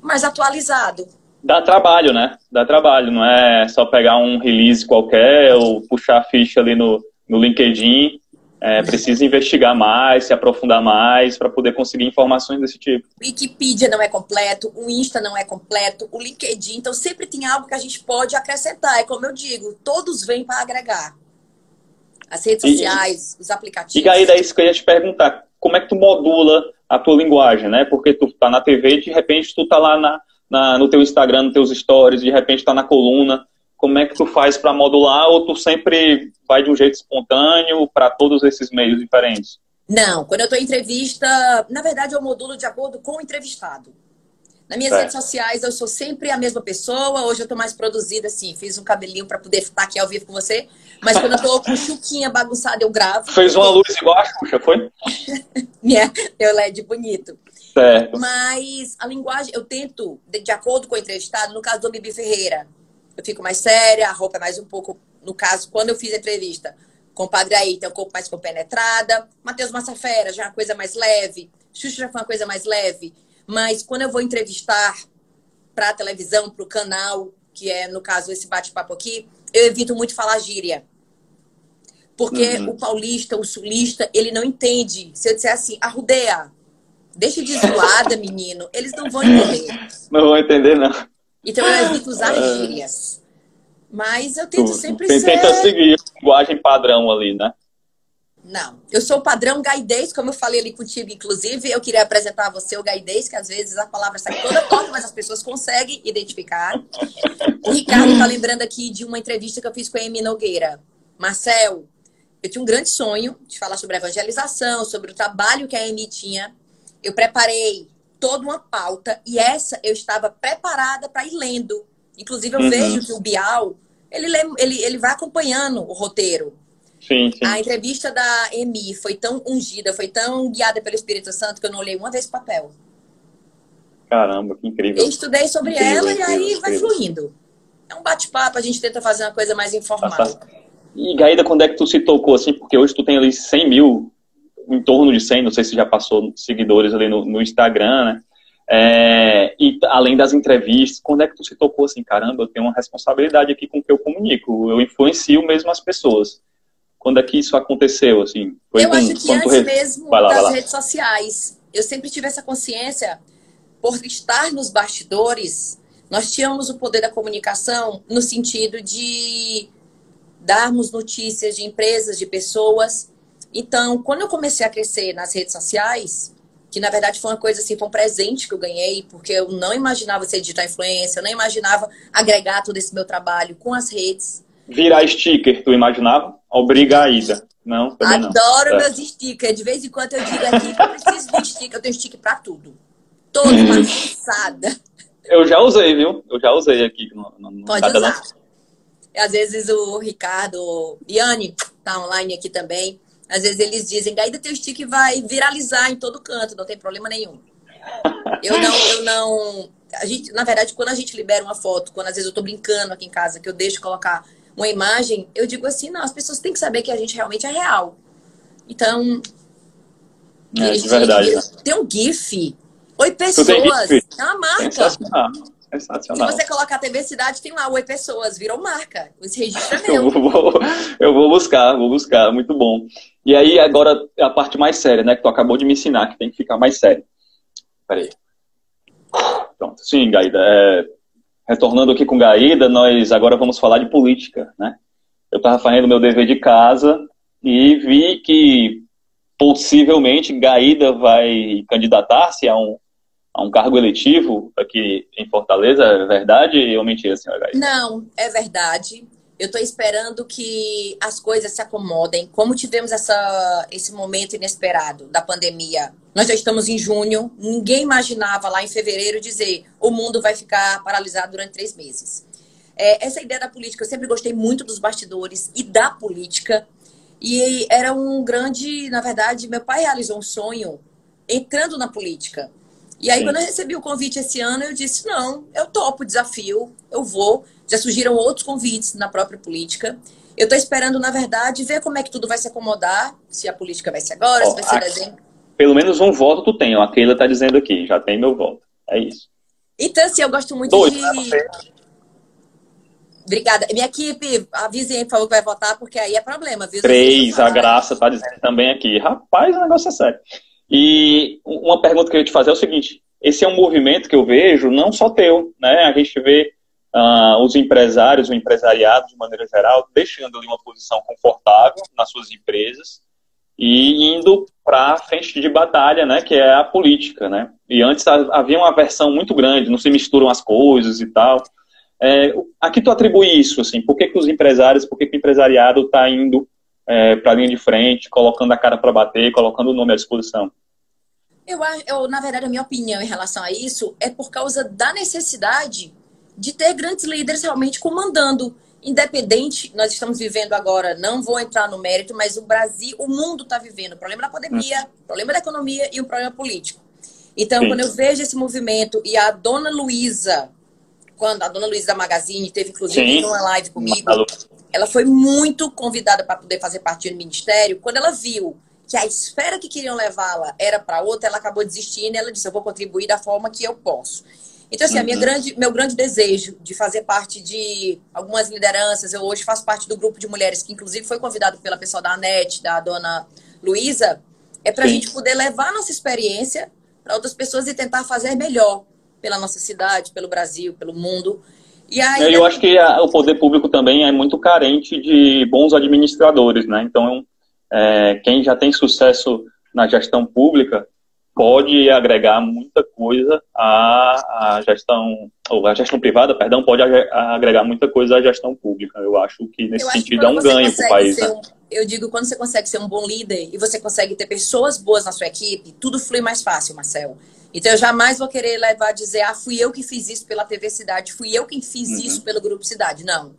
mais atualizado. Dá trabalho, né? Dá trabalho, não é só pegar um release qualquer ou puxar a ficha ali no, no LinkedIn é, precisa investigar mais, se aprofundar mais para poder conseguir informações desse tipo. O Wikipedia não é completo, o Insta não é completo, o LinkedIn, então sempre tem algo que a gente pode acrescentar. É como eu digo, todos vêm para agregar. As redes e, sociais, os aplicativos. E aí, daí isso que eu ia te perguntar, como é que tu modula a tua linguagem, né? Porque tu tá na TV e de repente tu tá lá na, na, no teu Instagram, nos teus stories, de repente tá na coluna como é que tu faz para modular ou tu sempre vai de um jeito espontâneo para todos esses meios diferentes? Não, quando eu estou em entrevista, na verdade eu modulo de acordo com o entrevistado. Nas minhas redes sociais eu sou sempre a mesma pessoa. Hoje eu estou mais produzida, assim, fiz um cabelinho para poder estar aqui ao vivo com você. Mas quando eu estou com chuquinha bagunçada, eu gravo. Fez uma luz igual a Xuxa, foi? Minha, meu LED bonito. Certo. Mas a linguagem, eu tento, de, de acordo com o entrevistado, no caso do Bibi Ferreira, eu fico mais séria, a roupa é mais um pouco, no caso, quando eu fiz a entrevista com o Padre Ayrton, um pouco mais compenetrada. Matheus Massafera já é uma coisa mais leve. Xuxa já foi uma coisa mais leve. Mas quando eu vou entrevistar para a televisão, para o canal, que é, no caso, esse bate-papo aqui, eu evito muito falar gíria. Porque uhum. o paulista, o sulista, ele não entende. Se eu disser assim, arrudeia, deixa de zoada, menino, eles não vão entender. Não vão entender, não. Então eu evito usar ah. gírias. Mas eu tento sempre ser... tenta seguir a linguagem padrão ali, né? Não. Eu sou o padrão gaidez, como eu falei ali contigo, inclusive. Eu queria apresentar a você o gaidez, que às vezes a palavra sai toda torta, mas as pessoas conseguem identificar. O Ricardo está lembrando aqui de uma entrevista que eu fiz com a Amy Nogueira. Marcel, eu tinha um grande sonho de falar sobre evangelização, sobre o trabalho que a Amy tinha. Eu preparei toda uma pauta e essa eu estava preparada para ir lendo. Inclusive, eu uhum. vejo que o Bial, ele, lê, ele, ele vai acompanhando o roteiro. Sim, sim. A entrevista da Emi foi tão ungida, foi tão guiada pelo Espírito Santo que eu não olhei uma vez o papel. Caramba, que incrível. Eu estudei sobre incrível, ela incrível, e aí incrível. vai fluindo. É um bate-papo, a gente tenta fazer uma coisa mais informal. E Gaída, quando é que tu se tocou assim? Porque hoje tu tem ali 100 mil em torno de 100, não sei se já passou seguidores ali no, no Instagram, né? É, e além das entrevistas, quando é que tu se tocou assim, caramba, eu tenho uma responsabilidade aqui com o que eu comunico, eu influencio mesmo as pessoas. Quando é que isso aconteceu, assim? Foi eu com, acho que antes re... mesmo lá, das redes sociais. Eu sempre tive essa consciência, por estar nos bastidores, nós tínhamos o poder da comunicação no sentido de darmos notícias de empresas, de pessoas, então, quando eu comecei a crescer nas redes sociais, que na verdade foi uma coisa assim, foi um presente que eu ganhei, porque eu não imaginava ser digital influência, eu não imaginava agregar todo esse meu trabalho com as redes. Virar sticker, tu imaginava? Obriga a ida. Não, Adoro não. meus stickers. De vez em quando eu digo aqui que eu preciso de sticker. Eu tenho sticker pra tudo. Todo passada. Eu já usei, viu? Eu já usei aqui. No, no Pode usar. Às vezes o Ricardo, Iane, tá online aqui também. Às vezes eles dizem, daí teu stick vai viralizar em todo canto, não tem problema nenhum. Eu não, eu não. A gente, na verdade, quando a gente libera uma foto, quando às vezes eu tô brincando aqui em casa, que eu deixo colocar uma imagem, eu digo assim, não, as pessoas têm que saber que a gente realmente é real. Então, É, de verdade. Né? Tem um GIF. Oi, pessoas. É uma marca. Sensacional. Sensacional. Se você colocar TV Cidade, tem lá Oi Pessoas, virou marca. Esse registro é meu. eu, vou, eu vou buscar, vou buscar, muito bom. E aí, agora, a parte mais séria, né, que tu acabou de me ensinar, que tem que ficar mais sério. Peraí. Pronto. Sim, Gaída, é... retornando aqui com Gaída, nós agora vamos falar de política, né? Eu estava fazendo meu dever de casa e vi que possivelmente Gaída vai candidatar-se a um, a um cargo eletivo aqui em Fortaleza, é verdade ou mentira, senhora Gaída? Não, é verdade. Eu estou esperando que as coisas se acomodem. Como tivemos essa, esse momento inesperado da pandemia, nós já estamos em junho, ninguém imaginava lá em fevereiro dizer o mundo vai ficar paralisado durante três meses. É, essa ideia da política, eu sempre gostei muito dos bastidores e da política. E era um grande, na verdade, meu pai realizou um sonho entrando na política. E aí, Sim. quando eu recebi o convite esse ano, eu disse: não, eu topo o desafio, eu vou. Já surgiram outros convites na própria política. Eu estou esperando, na verdade, ver como é que tudo vai se acomodar, se a política vai ser agora, se vai ser dezembro. Pelo menos um voto tu tem, a Keila está dizendo aqui, já tem meu voto. É isso. Então, assim, eu gosto muito Dois, de. Né? Obrigada. Minha equipe, avisem, por favor, que vai votar, porque aí é problema. Viu? Três, a Graça está dizendo também aqui. Rapaz, o negócio é sério. E uma pergunta que eu ia te fazer é o seguinte: esse é um movimento que eu vejo, não só teu, né? A gente vê uh, os empresários, o empresariado, de maneira geral, deixando ali uma posição confortável nas suas empresas e indo para a frente de batalha, né? Que é a política, né? E antes havia uma versão muito grande, não se misturam as coisas e tal. É, a que tu atribui isso? Assim? Por que, que os empresários, por que, que o empresariado está indo é, para a linha de frente, colocando a cara para bater, colocando o nome à disposição? Eu, eu, na verdade, a minha opinião em relação a isso é por causa da necessidade de ter grandes líderes realmente comandando. Independente, nós estamos vivendo agora, não vou entrar no mérito, mas o Brasil, o mundo está vivendo o problema da pandemia, o problema da economia e o problema político. Então, Sim. quando eu vejo esse movimento e a dona Luísa, quando a dona Luísa da Magazine teve, inclusive, Sim. uma live comigo, ela foi muito convidada para poder fazer parte do ministério. Quando ela viu que a esfera que queriam levá-la era para outra, ela acabou desistindo e ela disse: Eu vou contribuir da forma que eu posso. Então, assim, uhum. grande, meu grande desejo de fazer parte de algumas lideranças, eu hoje faço parte do grupo de mulheres que, inclusive, foi convidado pela pessoa da ANET, da dona Luísa, é para a gente poder levar a nossa experiência para outras pessoas e tentar fazer melhor pela nossa cidade, pelo Brasil, pelo mundo. E aí, eu acho que a, o poder público também é muito carente de bons administradores, né? Então, é, quem já tem sucesso na gestão pública pode agregar muita coisa à, à gestão, ou a gestão privada, perdão, pode agregar muita coisa à gestão pública. Eu acho que nesse acho sentido que é um ganho para o país. Né? Um, eu digo, quando você consegue ser um bom líder e você consegue ter pessoas boas na sua equipe, tudo flui mais fácil, Marcel. Então eu jamais vou querer levar a dizer, ah, fui eu que fiz isso pela TV Cidade, fui eu quem fiz uhum. isso pelo Grupo Cidade. Não.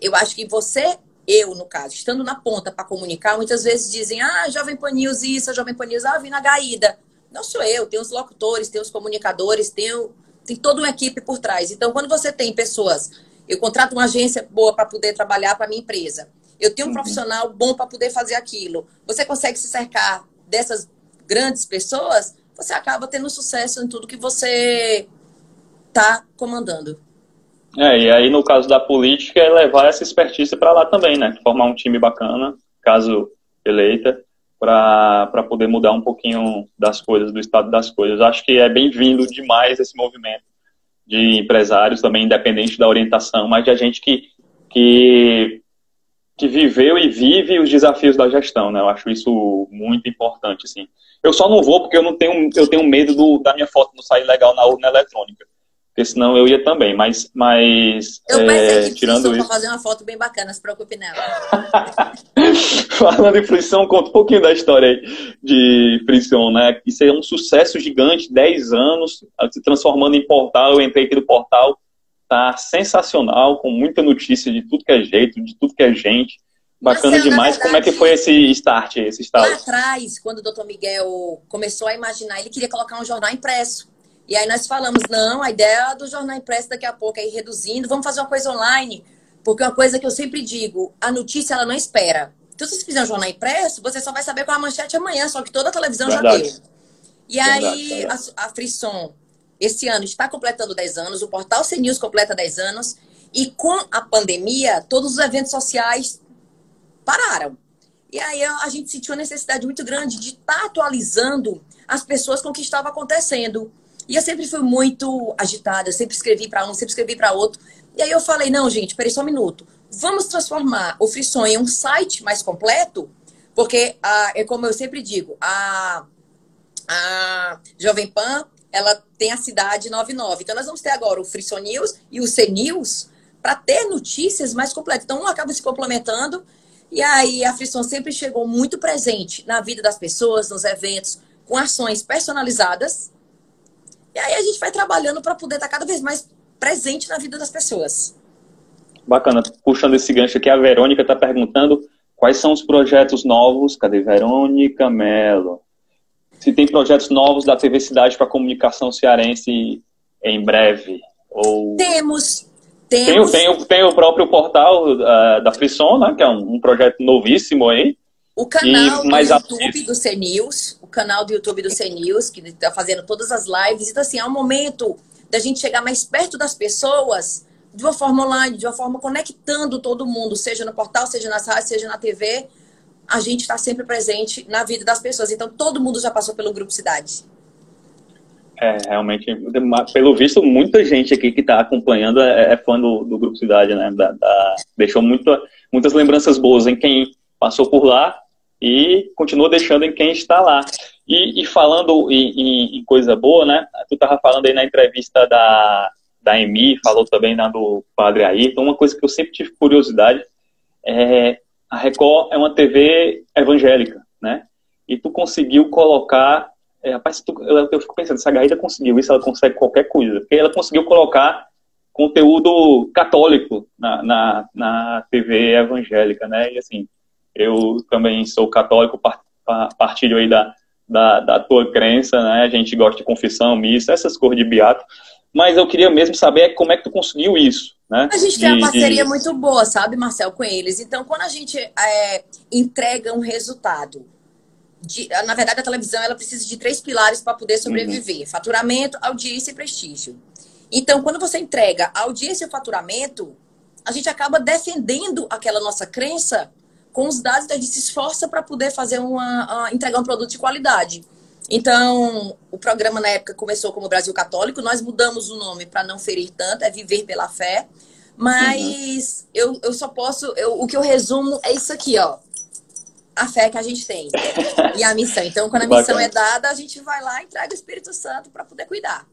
Eu acho que você, eu, no caso, estando na ponta para comunicar, muitas vezes dizem, ah, Jovem Pan News isso, a Jovem Pan News, ah, vim na Gaída. Não sou eu, tem os locutores, tem os comunicadores, tem, tem toda uma equipe por trás. Então, quando você tem pessoas, eu contrato uma agência boa para poder trabalhar para minha empresa, eu tenho um uhum. profissional bom para poder fazer aquilo, você consegue se cercar dessas grandes pessoas, você acaba tendo sucesso em tudo que você está comandando. É, e aí no caso da política é levar essa expertise para lá também, né? Formar um time bacana, caso eleita, para poder mudar um pouquinho das coisas, do estado das coisas. Acho que é bem-vindo demais esse movimento de empresários também, independente da orientação, mas de a gente que, que, que viveu e vive os desafios da gestão, né? Eu acho isso muito importante, assim. Eu só não vou porque eu não tenho, eu tenho medo do, da minha foto não sair legal na urna eletrônica. Porque senão eu ia também, mas, mas eu é, tirando isso. fazer uma foto bem bacana, se preocupe nela. Falando em fruição, conta um pouquinho da história aí de fruição, né? Isso é um sucesso gigante, 10 anos, se transformando em portal. Eu entrei aqui no portal, tá sensacional, com muita notícia de tudo que é jeito, de tudo que é gente. Bacana Marcelo, demais. Verdade, Como é que foi esse start, esse start? Lá atrás, quando o doutor Miguel começou a imaginar, ele queria colocar um jornal impresso. E aí nós falamos, não, a ideia do jornal impresso daqui a pouco é ir reduzindo, vamos fazer uma coisa online. Porque uma coisa que eu sempre digo, a notícia ela não espera. Então, se você fizer um jornal impresso, você só vai saber qual é a manchete amanhã, só que toda a televisão verdade. já deu. E verdade, aí, verdade. a, a Frisson, esse ano, está completando 10 anos, o portal CNews completa 10 anos, e com a pandemia, todos os eventos sociais pararam. E aí a gente sentiu a necessidade muito grande de estar tá atualizando as pessoas com o que estava acontecendo. E eu sempre fui muito agitada, eu sempre escrevi para um, sempre escrevi para outro. E aí eu falei, não, gente, peraí só um minuto. Vamos transformar o Frisson em um site mais completo, porque, é como eu sempre digo, a, a Jovem Pan, ela tem a cidade 99. Então, nós vamos ter agora o Frisson News e o C News para ter notícias mais completas. Então, um acaba se complementando. E aí, a Frisson sempre chegou muito presente na vida das pessoas, nos eventos, com ações personalizadas. E aí, a gente vai trabalhando para poder estar cada vez mais presente na vida das pessoas. Bacana. Puxando esse gancho aqui, a Verônica está perguntando quais são os projetos novos. Cadê Verônica Mello? Se tem projetos novos da TV Cidade para comunicação cearense em breve? Ou... Temos. Temos. Tem, tem, tem o próprio portal uh, da Frisson, né, que é um, um, projeto novíssimo aí. O canal e, do YouTube do CNews, o canal do YouTube do CNews, que está fazendo todas as lives. Então, assim, é um momento da gente chegar mais perto das pessoas de uma forma online, de uma forma conectando todo mundo, seja no portal, seja nas rádios, seja na TV. A gente está sempre presente na vida das pessoas. Então, todo mundo já passou pelo Grupo Cidade. É, realmente, pelo visto, muita gente aqui que está acompanhando é, é, fã do, do, Grupo Cidade, né? Da, da, deixou muito, muitas lembranças boas em quem passou por lá e continua deixando em quem está lá. E, e falando em, em, coisa boa, né? Tu estava falando aí na entrevista da, da Emi, falou também na do Padre Ayrton. Uma coisa que eu sempre tive curiosidade é a Record é uma TV evangélica, né? E tu conseguiu colocar. É, rapaz, tu, eu, eu, fico pensando, se a Garrida conseguiu isso, ela consegue qualquer coisa. Porque ela conseguiu colocar conteúdo católico na, na, na TV evangélica, né? E assim, eu também sou católico, partilho aí da, da, da tua crença, né? A gente gosta de confissão, missa, essas cores de beato. Mas eu queria mesmo saber como é que tu conseguiu isso, né? A gente tem uma parceria de... muito boa, sabe, Marcel, com eles. Então, quando a gente é, entrega um resultado, de, na verdade, a televisão ela precisa de três pilares para poder sobreviver: uhum. faturamento, audiência e prestígio. Então, quando você entrega audiência e faturamento, a gente acaba defendendo aquela nossa crença com os dados, então a gente se esforça para poder fazer uma, entregar um produto de qualidade. Então, o programa na época começou como Brasil Católico, nós mudamos o nome para não ferir tanto, é Viver pela Fé. Mas uhum. eu, eu só posso, eu, o que eu resumo é isso aqui, ó. A fé que a gente tem e a missão. Então, quando a missão é dada, a gente vai lá e entrega o Espírito Santo para poder cuidar.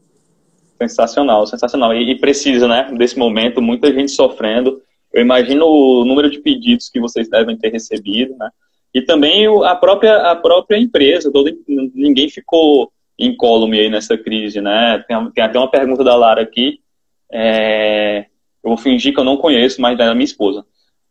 Sensacional, sensacional. E, e precisa, né, desse momento, muita gente sofrendo. Eu imagino o número de pedidos que vocês devem ter recebido, né? E também a própria, a própria empresa, todo, ninguém ficou incólume aí nessa crise, né? Tem, tem, até uma pergunta da Lara aqui, é, eu vou fingir que eu não conheço, mas é da minha esposa.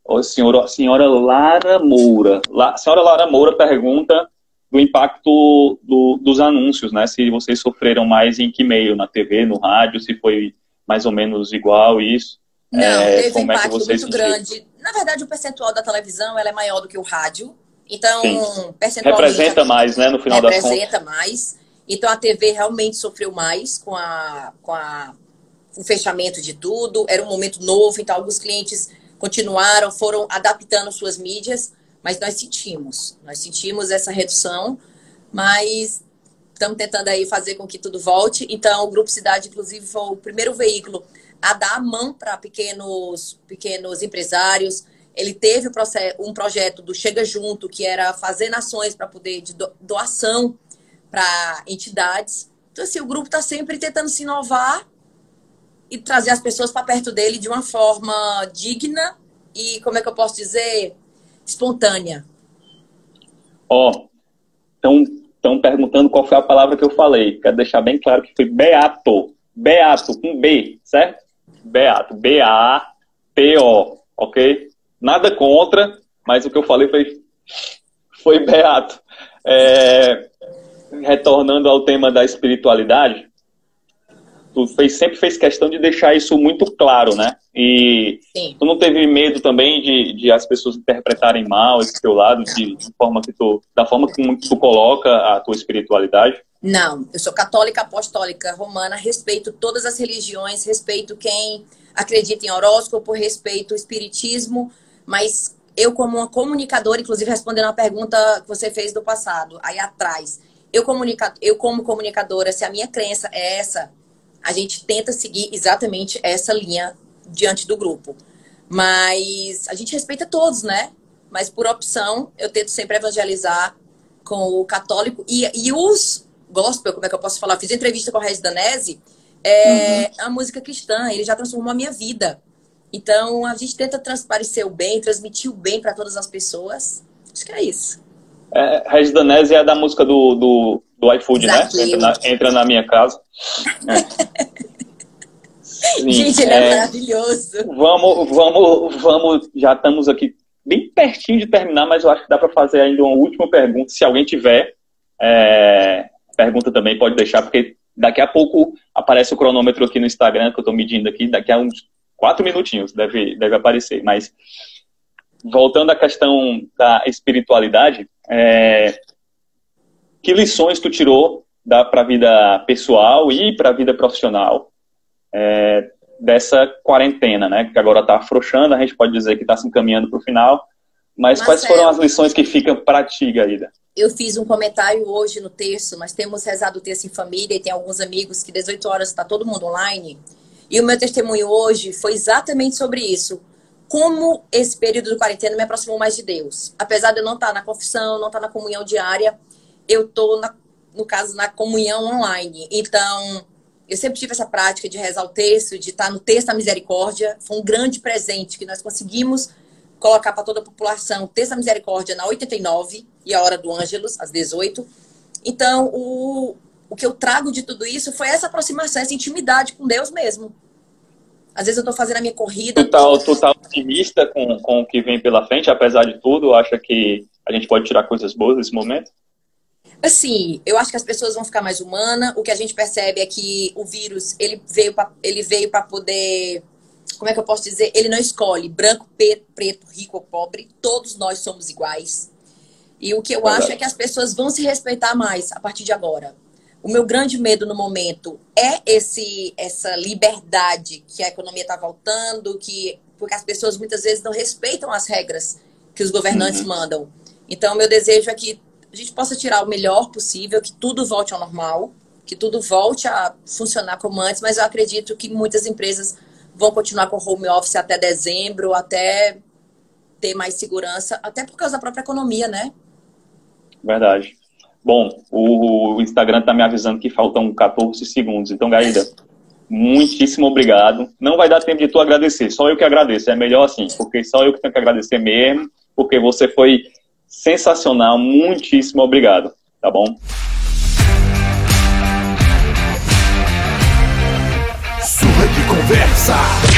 A senhora, senhora Lara Moura. La, senhora Lara Moura pergunta do impacto do, dos anúncios, né? Se vocês sofreram mais em que meio? Na TV, no rádio, se foi mais ou menos igual isso? Não, é, teve um é impacto é muito grande. Na verdade, o percentual da televisão ela é maior do que o rádio. Então, percentualmente. Representa mais, né, no final das contas. Representa mais. Então, a TV realmente sofreu mais com, a, com a, o fechamento de tudo. Era um momento novo, então, alguns clientes continuaram, foram adaptando suas mídias, mas nós sentimos. Nós sentimos essa redução, mas estamos tentando aí fazer com que tudo volte. Então, o Grupo Cidade, inclusive, foi o primeiro veículo a dar a mão para pequenos, pequenos empresários, ele teve um projeto do Chega Junto, que era fazer nações para poder de doação para entidades. Então, assim, o grupo está sempre tentando se inovar e trazer as pessoas para perto dele de uma forma digna e, como é que eu posso dizer, espontânea. Ó, oh, estão perguntando qual foi a palavra que eu falei. Quero deixar bem claro que foi beato. Beato, com B, certo? Beato. B-A-P-O, ok? Nada contra, mas o que eu falei foi, foi beato. É, retornando ao tema da espiritualidade, tu fez, sempre fez questão de deixar isso muito claro, né? E Sim. tu não teve medo também de, de as pessoas interpretarem mal esse teu lado, de, de forma que tu, da forma que tu coloca a tua espiritualidade? Não, eu sou católica apostólica romana, respeito todas as religiões, respeito quem acredita em horóscopo, respeito o espiritismo, mas eu como uma comunicadora, inclusive respondendo a pergunta que você fez do passado, aí atrás, eu, comunica, eu como comunicadora, se a minha crença é essa, a gente tenta seguir exatamente essa linha diante do grupo. Mas a gente respeita todos, né? Mas por opção, eu tento sempre evangelizar com o católico. E, e os gospel, como é que eu posso falar? fiz entrevista com o Regis Danese, é uhum. a música cristã, ele já transformou a minha vida. Então, a gente tenta transparecer o bem, transmitir o bem para todas as pessoas. Acho que é isso. É, Regis Danese é da música do, do, do iFood, né? Entra na, entra na, minha casa. É. Sim, gente, ele é, é, maravilhoso. Vamos, vamos, vamos. Já estamos aqui bem pertinho de terminar, mas eu acho que dá para fazer ainda uma última pergunta. Se alguém tiver é, pergunta também, pode deixar, porque daqui a pouco aparece o cronômetro aqui no Instagram, que eu estou medindo aqui, daqui a uns quatro minutinhos deve, deve aparecer. Mas voltando à questão da espiritualidade, é, que lições tu tirou para a vida pessoal e para a vida profissional é, dessa quarentena, né? Que agora está afrouxando, a gente pode dizer que está se encaminhando para o final. Mas Marcelo, quais foram as lições que ficam para ti, Gaída? Eu fiz um comentário hoje no texto, nós temos rezado o texto em família e tem alguns amigos que 18 horas está todo mundo online. E o meu testemunho hoje foi exatamente sobre isso. Como esse período de quarentena me aproximou mais de Deus. Apesar de eu não estar na confissão, não estar na comunhão diária, eu estou, no caso, na comunhão online. Então, eu sempre tive essa prática de rezar o texto, de estar no texto da misericórdia. Foi um grande presente que nós conseguimos colocar para toda a população da misericórdia na 89 e a hora do Ângelus, às 18. Então, o, o que eu trago de tudo isso foi essa aproximação, essa intimidade com Deus mesmo. Às vezes eu estou fazendo a minha corrida. Tu tá, tu tá otimista com, com o que vem pela frente, apesar de tudo? Acha que a gente pode tirar coisas boas nesse momento? Assim, eu acho que as pessoas vão ficar mais humanas. O que a gente percebe é que o vírus ele veio para poder, como é que eu posso dizer? Ele não escolhe branco, preto, rico ou pobre. Todos nós somos iguais. E o que eu acho é que as pessoas vão se respeitar mais a partir de agora. O meu grande medo no momento é esse essa liberdade que a economia está voltando, que porque as pessoas muitas vezes não respeitam as regras que os governantes uhum. mandam. Então, meu desejo é que a gente possa tirar o melhor possível, que tudo volte ao normal, que tudo volte a funcionar como antes, mas eu acredito que muitas empresas vão continuar com home office até dezembro, até ter mais segurança, até por causa da própria economia, né? Verdade. Bom, o Instagram está me avisando que faltam 14 segundos. Então, Gaída, muitíssimo obrigado. Não vai dar tempo de tu agradecer, só eu que agradeço. É melhor assim, porque só eu que tenho que agradecer mesmo, porque você foi sensacional. Muitíssimo obrigado. Tá bom? Conversa.